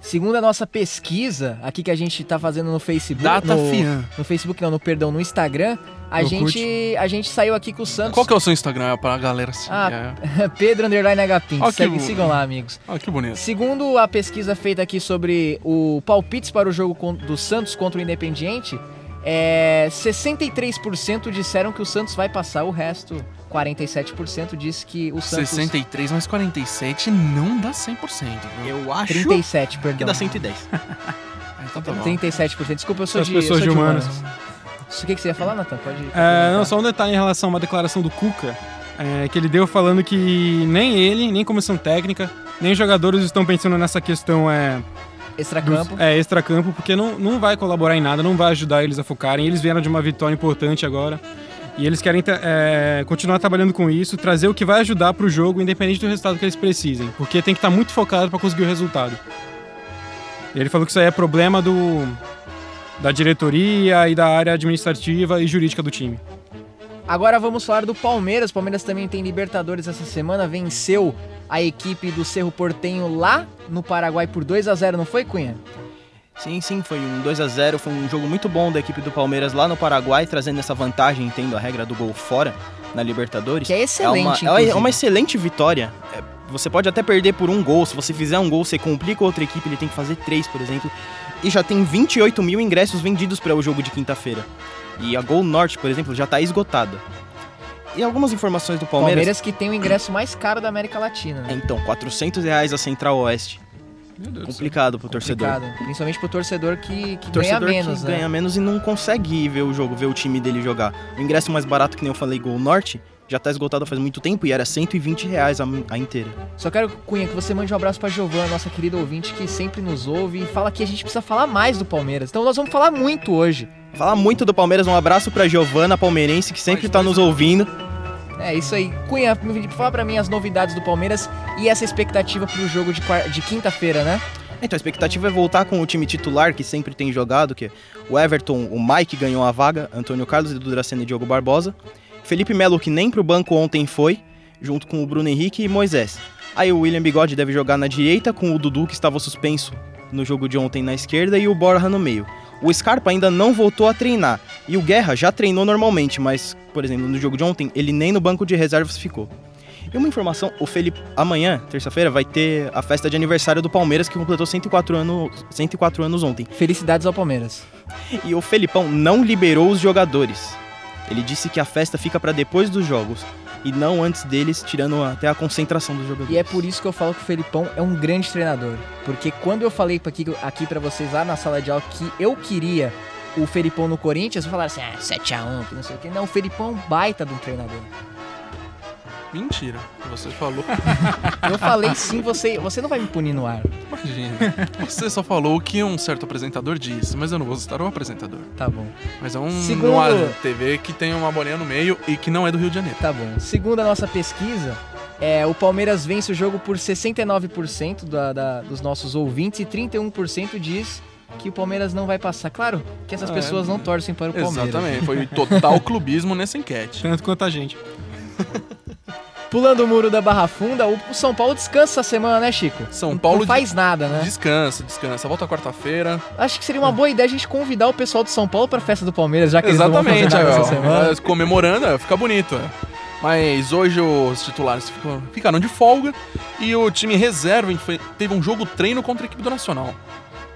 Segundo a nossa pesquisa aqui que a gente tá fazendo no Facebook. Data no, Fian. no Facebook, não, no perdão, no Instagram, a No gente, a gente saiu aqui com o Santos. Qual que é o seu Instagram pra galera seguir? Ah, É. <laughs> Pedro Underline Agapim. Segue, sigam lá, amigos. Olha que bonito. Segundo a pesquisa feita aqui sobre o palpites para o jogo do Santos contra o Independiente, é, 63% disseram que o Santos vai passar, o resto, 47% disse que o Santos... 63 mais 47 não dá 100%, viu? Eu acho 37, que perdão. dá 110. Ah, <laughs> então tá bom. 37%. Desculpa, eu sou de, pessoas eu sou de humanas. Isso, O que, que você ia falar, Nathan? Pode É, não, só um detalhe em relação a uma declaração do Cuca, é, que ele deu falando que nem ele, nem comissão técnica, nem jogadores estão pensando nessa questão é, dos, Extracampo. é extra-campo, porque não, não vai colaborar em nada, não vai ajudar eles a focarem. Eles vieram de uma vitória importante agora. E eles querem é, continuar trabalhando com isso, trazer o que vai ajudar pro jogo, independente do resultado que eles precisem. Porque tem que estar muito focado para conseguir o resultado. Ele falou que isso aí é problema do, da diretoria e da área administrativa e jurídica do time. Agora vamos falar do Palmeiras. O Palmeiras também tem Libertadores essa semana. Venceu a equipe do Cerro Portenho lá no Paraguai por 2 a 0 não foi, Cunha? Sim, sim, foi um 2 a 0 foi um jogo muito bom da equipe do Palmeiras lá no Paraguai, trazendo essa vantagem, tendo a regra do gol fora na Libertadores. Que é excelente, é uma, é uma excelente vitória. É, Você pode até perder por um gol, se você fizer um gol, você complica outra equipe, ele tem que fazer três, por exemplo. E já tem 28 mil ingressos vendidos para o jogo de quinta-feira. E a Gol Norte, por exemplo, já está esgotada. E algumas informações do Palmeiras. Palmeiras que tem o ingresso mais caro da América Latina, né? É, Então, 400 reais a Central Oeste. Complicado pro torcedor. Complicado. Principalmente pro torcedor que, que torcedor ganha menos, que né? ganha menos e não consegue ir ver o jogo, ver o time dele jogar. O ingresso mais barato, que nem eu falei, Gol Norte, já tá esgotado faz muito tempo e era 120 reais a, a inteira. Só quero, Cunha, que você mande um abraço pra Giovana, nossa querida ouvinte, que sempre nos ouve e fala que a gente precisa falar mais do Palmeiras. Então nós vamos falar muito hoje. Falar muito do Palmeiras, um abraço pra Giovana Palmeirense, que sempre tá nos ouvindo. É isso aí. Cunha, fala pra mim as novidades do Palmeiras e essa expectativa pro jogo de, de quinta-feira, né? Então a expectativa é voltar com o time titular, que sempre tem jogado, que é o Everton, o Mike ganhou a vaga, Antônio Carlos, Edu Dracena e Diogo Barbosa. Felipe Melo, que nem pro banco ontem foi, junto com o Bruno Henrique e Moisés. Aí o William Bigode deve jogar na direita, com o Dudu, que estava suspenso no jogo de ontem na esquerda, e o Borja no meio. O Scarpa ainda não voltou a treinar, e o Guerra já treinou normalmente, mas, por exemplo, no jogo de ontem, ele nem no banco de reservas ficou. E uma informação, o Felipe, amanhã, terça-feira, vai ter a festa de aniversário do Palmeiras, que completou 104 anos, 104 anos ontem. Felicidades ao Palmeiras. E o Felipão não liberou os jogadores. Ele disse que a festa fica pra depois dos jogos e não antes deles, tirando até a concentração dos jogadores. E é por isso que eu falo que o Felipão é um grande treinador. Porque quando eu falei aqui, aqui pra vocês lá na sala de aula que eu queria o Felipão no Corinthians, falaram assim, ah, 7x1, que não sei o que. Não, o Felipão é um baita de um treinador. Mentira, você falou. <laughs> Eu falei sim, você, você não vai me punir no ar. Imagina. Você só falou o que um certo apresentador disse, mas eu não vou citar o apresentador. Tá bom. Mas é um Segundo- numa TV que tem uma bolinha no meio e que não é do Rio de Janeiro. Tá bom. Segundo a nossa pesquisa, é, o Palmeiras vence o jogo por 69% da, da- dos nossos ouvintes e 31% diz que o Palmeiras não vai passar. Claro que essas Ah, pessoas é. não torcem para o Palmeiras. Exatamente, foi total clubismo nessa enquete. Tanto quanto a gente. <laughs> Pulando o muro da Barra Funda, o São Paulo descansa essa semana, né, Chico? São Paulo não faz nada, né? Descansa, descansa. Volta quarta-feira. Acho que seria uma boa ideia a gente convidar o pessoal do São Paulo pra festa do Palmeiras, já que eles não vão Exatamente, fazer nada aí, essa semana. é, comemorando, é, fica bonito. é. Mas hoje os titulares ficaram de folga e o time reserva teve um jogo treino contra a equipe do Nacional.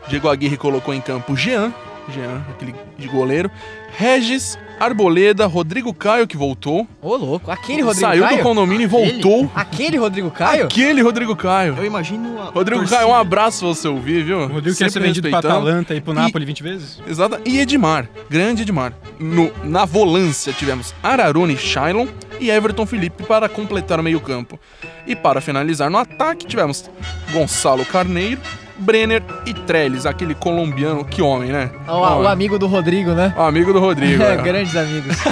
Diego Aguirre colocou em campo Jean, Jean, aquele de goleiro, Regis, Arboleda, Rodrigo Caio que voltou, Ô, louco, aquele Rodrigo saiu Caio? do condomínio e voltou. Aquele Rodrigo Caio? Aquele Rodrigo Caio. Eu imagino a Rodrigo torcida. Caio, um abraço pra você ouvir, viu? O Rodrigo quer ser vendido pra. Atalanta e pro Napoli 20 vezes? Exato. E Edmar, grande Edmar. No, na volância tivemos Ararune Shailon e Everton Felipe para completar o meio-campo. E para finalizar no ataque tivemos Gonçalo Carneiro, Brenner e Trellis, aquele colombiano, que homem, né? O, o Homem. amigo do Rodrigo, né? O amigo do Rodrigo. <laughs> é. Grandes amigos. <laughs>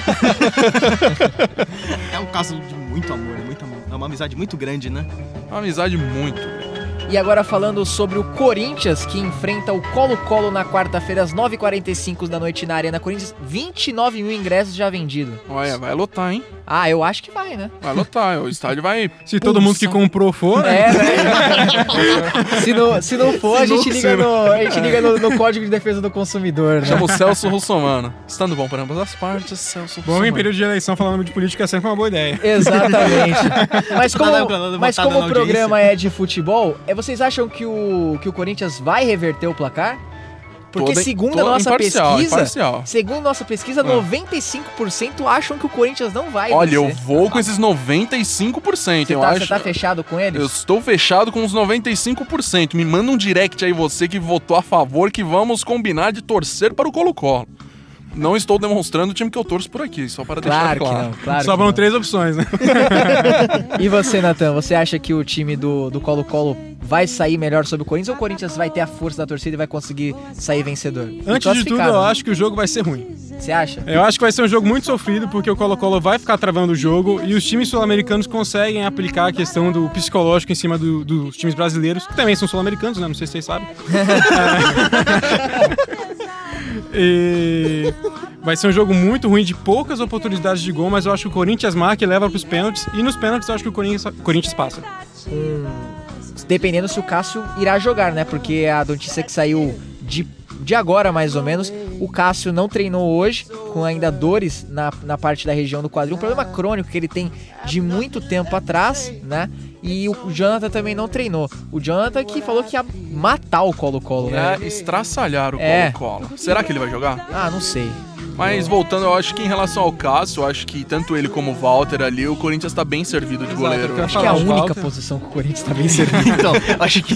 É um caso de muito amor, muito amor. É uma amizade muito grande, né? Uma amizade muito grande. E agora falando sobre o Corinthians, que enfrenta o Colo-Colo na quarta-feira, às 9h45 da noite na Arena Corinthians. 29 mil ingressos já vendidos. Olha, vai lotar, hein? Ah, eu acho que vai, né? Vai lotar. o estádio vai. Se todo mundo que comprou for, né? É, né? <laughs> se, não, se não for, a gente liga, no, a gente liga no, no Código de Defesa do Consumidor, né? Chama o Celso Russomano. Estando bom para ambas as partes, Celso Bom, em Russomano. período de eleição, falar nome de política é sempre uma boa ideia. Exatamente. <laughs> Mas como, mas como o programa é de futebol, é, vocês acham que o, que o Corinthians vai reverter o placar? Porque Toda- segundo a nossa imparcial, pesquisa, imparcial. segundo nossa pesquisa, Ah. 95% acham que o Corinthians não vai Olha, eu vencer. vou com esses 95%, Você eu tá, acho. você tá fechado com eles? Eu estou fechado com os 95%. Me manda um direct aí você que votou a favor que vamos combinar de torcer para o Colo-Colo. Não estou demonstrando o time que eu torço por aqui, só para deixar Claro que claro. não, claro Sobram que não. três opções, né? <laughs> E você, Natan, você acha que o time do do Colo-Colo vai sair melhor sobre o Corinthians ou o Corinthians vai ter a força da torcida e vai conseguir sair vencedor? Antes de tudo, eu né? acho que o jogo vai ser ruim. Você acha? Eu acho que vai ser um jogo muito sofrido, porque o Colo-Colo vai ficar travando o jogo e os times sul-americanos conseguem aplicar a questão do psicológico em cima do- dos times brasileiros, que também são sul-americanos, né? Não sei se vocês sabem. <laughs> É. E vai ser um jogo muito ruim, de poucas oportunidades de gol, mas eu acho que o Corinthians marca e leva para os pênaltis. E nos pênaltis eu acho que o Corinthians, Corinthians passa. Dependendo se o Cássio irá jogar, né? Porque a notícia que saiu de de agora mais ou menos. O Cássio não treinou hoje, com ainda dores na, na parte da região do quadril, um problema crônico que ele tem de muito tempo atrás, né? E o Jonathan também não treinou. O Jonathan que falou que ia matar o Colo-Colo, né? É estraçalhar o É. Colo-Colo. Será que ele vai jogar? Ah, não sei. Mas voltando, eu acho que em relação ao Cássio, eu acho que tanto ele como o Walter ali, o Corinthians tá bem servido de Exato, goleiro. Acho que é a única Walter. posição que o Corinthians tá bem <laughs> servido. Então, acho que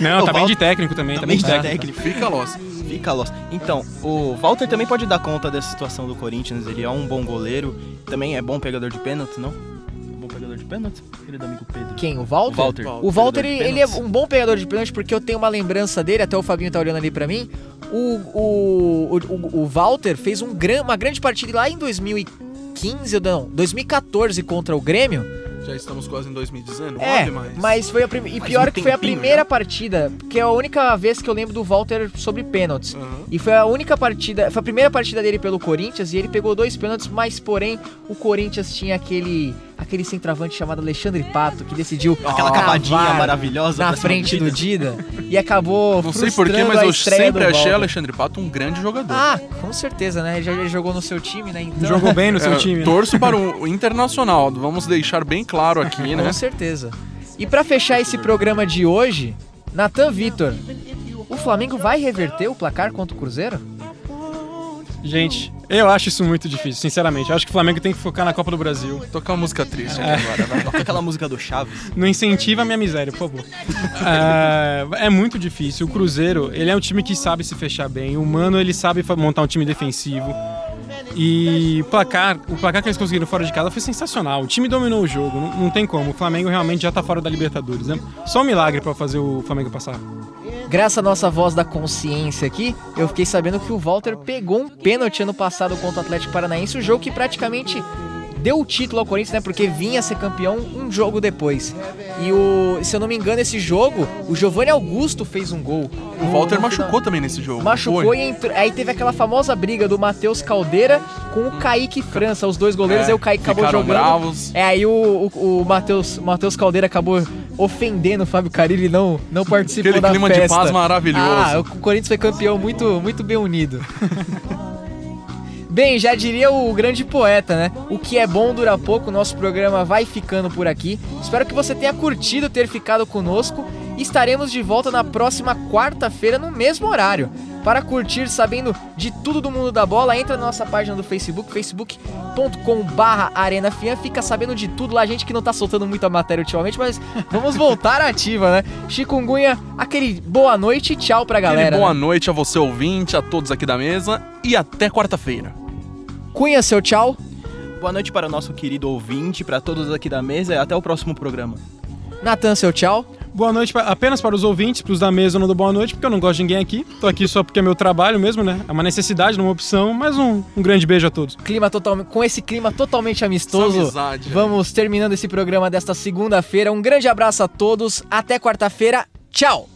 Não, O tá bem Walter- de técnico também, tá bem também de técnico. técnico. Fica lost. Fica lost. Então, o Walter também pode dar conta dessa situação do Corinthians. Ele é um bom goleiro. Também é bom pegador de pênalti, não? É bom pegador de pênalti? Querido amigo Pedro. Quem? O Walter? O Walter. O Walter, ele, ele é um bom pegador de pênalti porque eu tenho uma lembrança dele, até o Fabinho tá olhando ali pra mim. O, o, o, o Walter fez um gran, uma grande partida lá em 2015, ou não, 2014 contra o Grêmio. Já estamos quase em 2019, É, mas... mas foi a prim... e pior um que foi a primeira já. partida, que é a única vez que eu lembro do Walter sobre pênaltis. Aham. E foi a única partida, foi a primeira partida dele pelo Corinthians e ele pegou dois pênaltis, mas porém o Corinthians tinha aquele aquele centroavante chamado Alexandre Pato que decidiu Aquela cavadinha maravilhosa. na frente do Dida e acabou Não sei porquê, mas eu sempre achei. Alexandre Pato um grande jogador. Ah, com certeza, né? Ele já ele jogou no seu time, né? Então, Jogou bem no seu É, time. né? Torço para o Internacional, vamos deixar bem claro aqui, <laughs> né? Com certeza. E pra fechar esse programa de hoje, Natan Vitor, o Flamengo vai reverter o placar contra o Cruzeiro? Gente, eu acho isso muito difícil, sinceramente. Eu acho que o Flamengo tem que focar na Copa do Brasil. Tocar uma música triste É. aqui agora, vai. Toca aquela música do Chaves. Não incentiva a minha miséria, por favor. É, é muito difícil. O Cruzeiro, ele é um time que sabe se fechar bem. O Mano, ele sabe montar um time defensivo. E placar, o placar que eles conseguiram fora de casa foi sensacional. O time dominou o jogo, não, não tem como. O Flamengo realmente já tá fora da Libertadores, né? Só um milagre pra fazer o Flamengo passar. Graças à nossa voz da consciência aqui, eu fiquei sabendo que o Walter pegou um pênalti ano passado contra o Atlético Paranaense, o jogo que praticamente deu o título ao Corinthians, né? Porque vinha ser campeão um jogo depois. E o, se eu não me engano, esse jogo, o Giovanni Augusto fez um gol. O No- Walter no machucou final. também nesse jogo. Machucou foi? e entrou, aí teve aquela famosa briga do Matheus Caldeira com o Kaique França, os dois goleiros, É, aí o Kaique acabou jogando. bravos. É, aí o, o, o Matheus, Matheus Caldeira acabou ofendendo o Fábio Carilli e não, não participou Aquele da clima de festa. paz maravilhoso. Ah, o Corinthians foi campeão muito, muito bem unido. <laughs> Bem, já diria o grande poeta, né? O que é bom dura pouco, nosso programa vai ficando por aqui. Espero que você tenha curtido ter ficado conosco. Estaremos de volta na próxima quarta-feira no mesmo horário. Para curtir sabendo de tudo do mundo da bola, entra na nossa página do Facebook, facebook.com barra arenafian, fica sabendo de tudo lá, gente que não tá soltando muita matéria ultimamente, mas vamos voltar à <laughs> ativa, né? Chikungunya, aquele boa noite e tchau pra Aquele galera. boa né? noite a você ouvinte, a todos aqui da mesa e até quarta-feira. Cunha, seu tchau. Boa noite para o nosso querido ouvinte, para todos aqui da mesa e até o próximo programa. Natan, seu tchau. Boa noite pa- apenas para os ouvintes, pros da mesa eu não dou boa noite, porque eu não gosto de ninguém aqui. Tô aqui só porque é meu trabalho mesmo, né? É uma necessidade, não uma opção, mas um, um grande beijo a todos. Clima total, com esse clima totalmente amistoso. amizade, Vamos terminando esse programa desta segunda-feira. Um grande abraço a todos. Até quarta-feira. Tchau.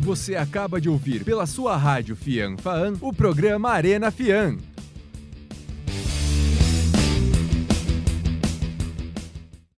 Você acaba de ouvir pela sua rádio Fian Faan o programa Arena Fian.